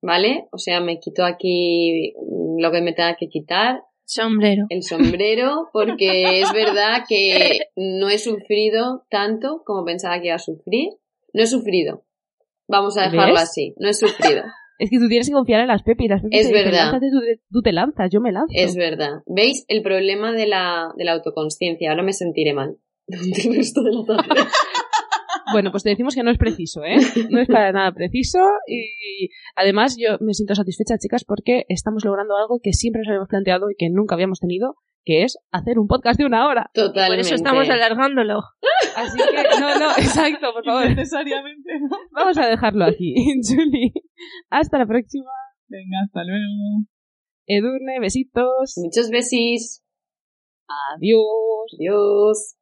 ¿vale? O sea, me quito aquí lo que me tenga que quitar, Sombrero. el sombrero, porque es verdad que no he sufrido tanto como pensaba que iba a sufrir. No he sufrido. Vamos a dejarlo ¿Ves? así. No he sufrido. Es que tú tienes que confiar en las pepis. Las pepis Es te verdad. "Lánzate, tú, te- tú te lanzas, yo me lanzo. Es verdad. ¿Veis el problema de la, de la autoconsciencia? Ahora me sentiré mal. [LAUGHS] De la. [LAUGHS] Bueno, pues te decimos que no es preciso, ¿eh? No es para nada preciso y además yo me siento satisfecha, chicas, porque estamos logrando algo que siempre nos habíamos planteado y que nunca habíamos tenido, que es hacer un podcast de una hora. Por Totalmente. eso estamos alargándolo. Así que, no, no, [LAUGHS] exacto, por favor. Necesariamente, ¿no? Vamos a dejarlo aquí. [LAUGHS] Julie, hasta la próxima. Venga, hasta luego. Edurne, besitos. Muchos besis. Adiós. Adiós.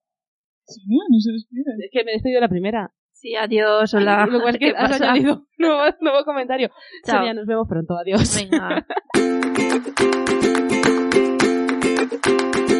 No se despide. Es que me he despedido la primera. Sí, adiós, hola. Lo cual es que ¿Qué has pasa? añadido nuevo, nuevo comentario. Chao. Sonia, nos vemos pronto. Adiós. Venga. [LAUGHS] Thank you.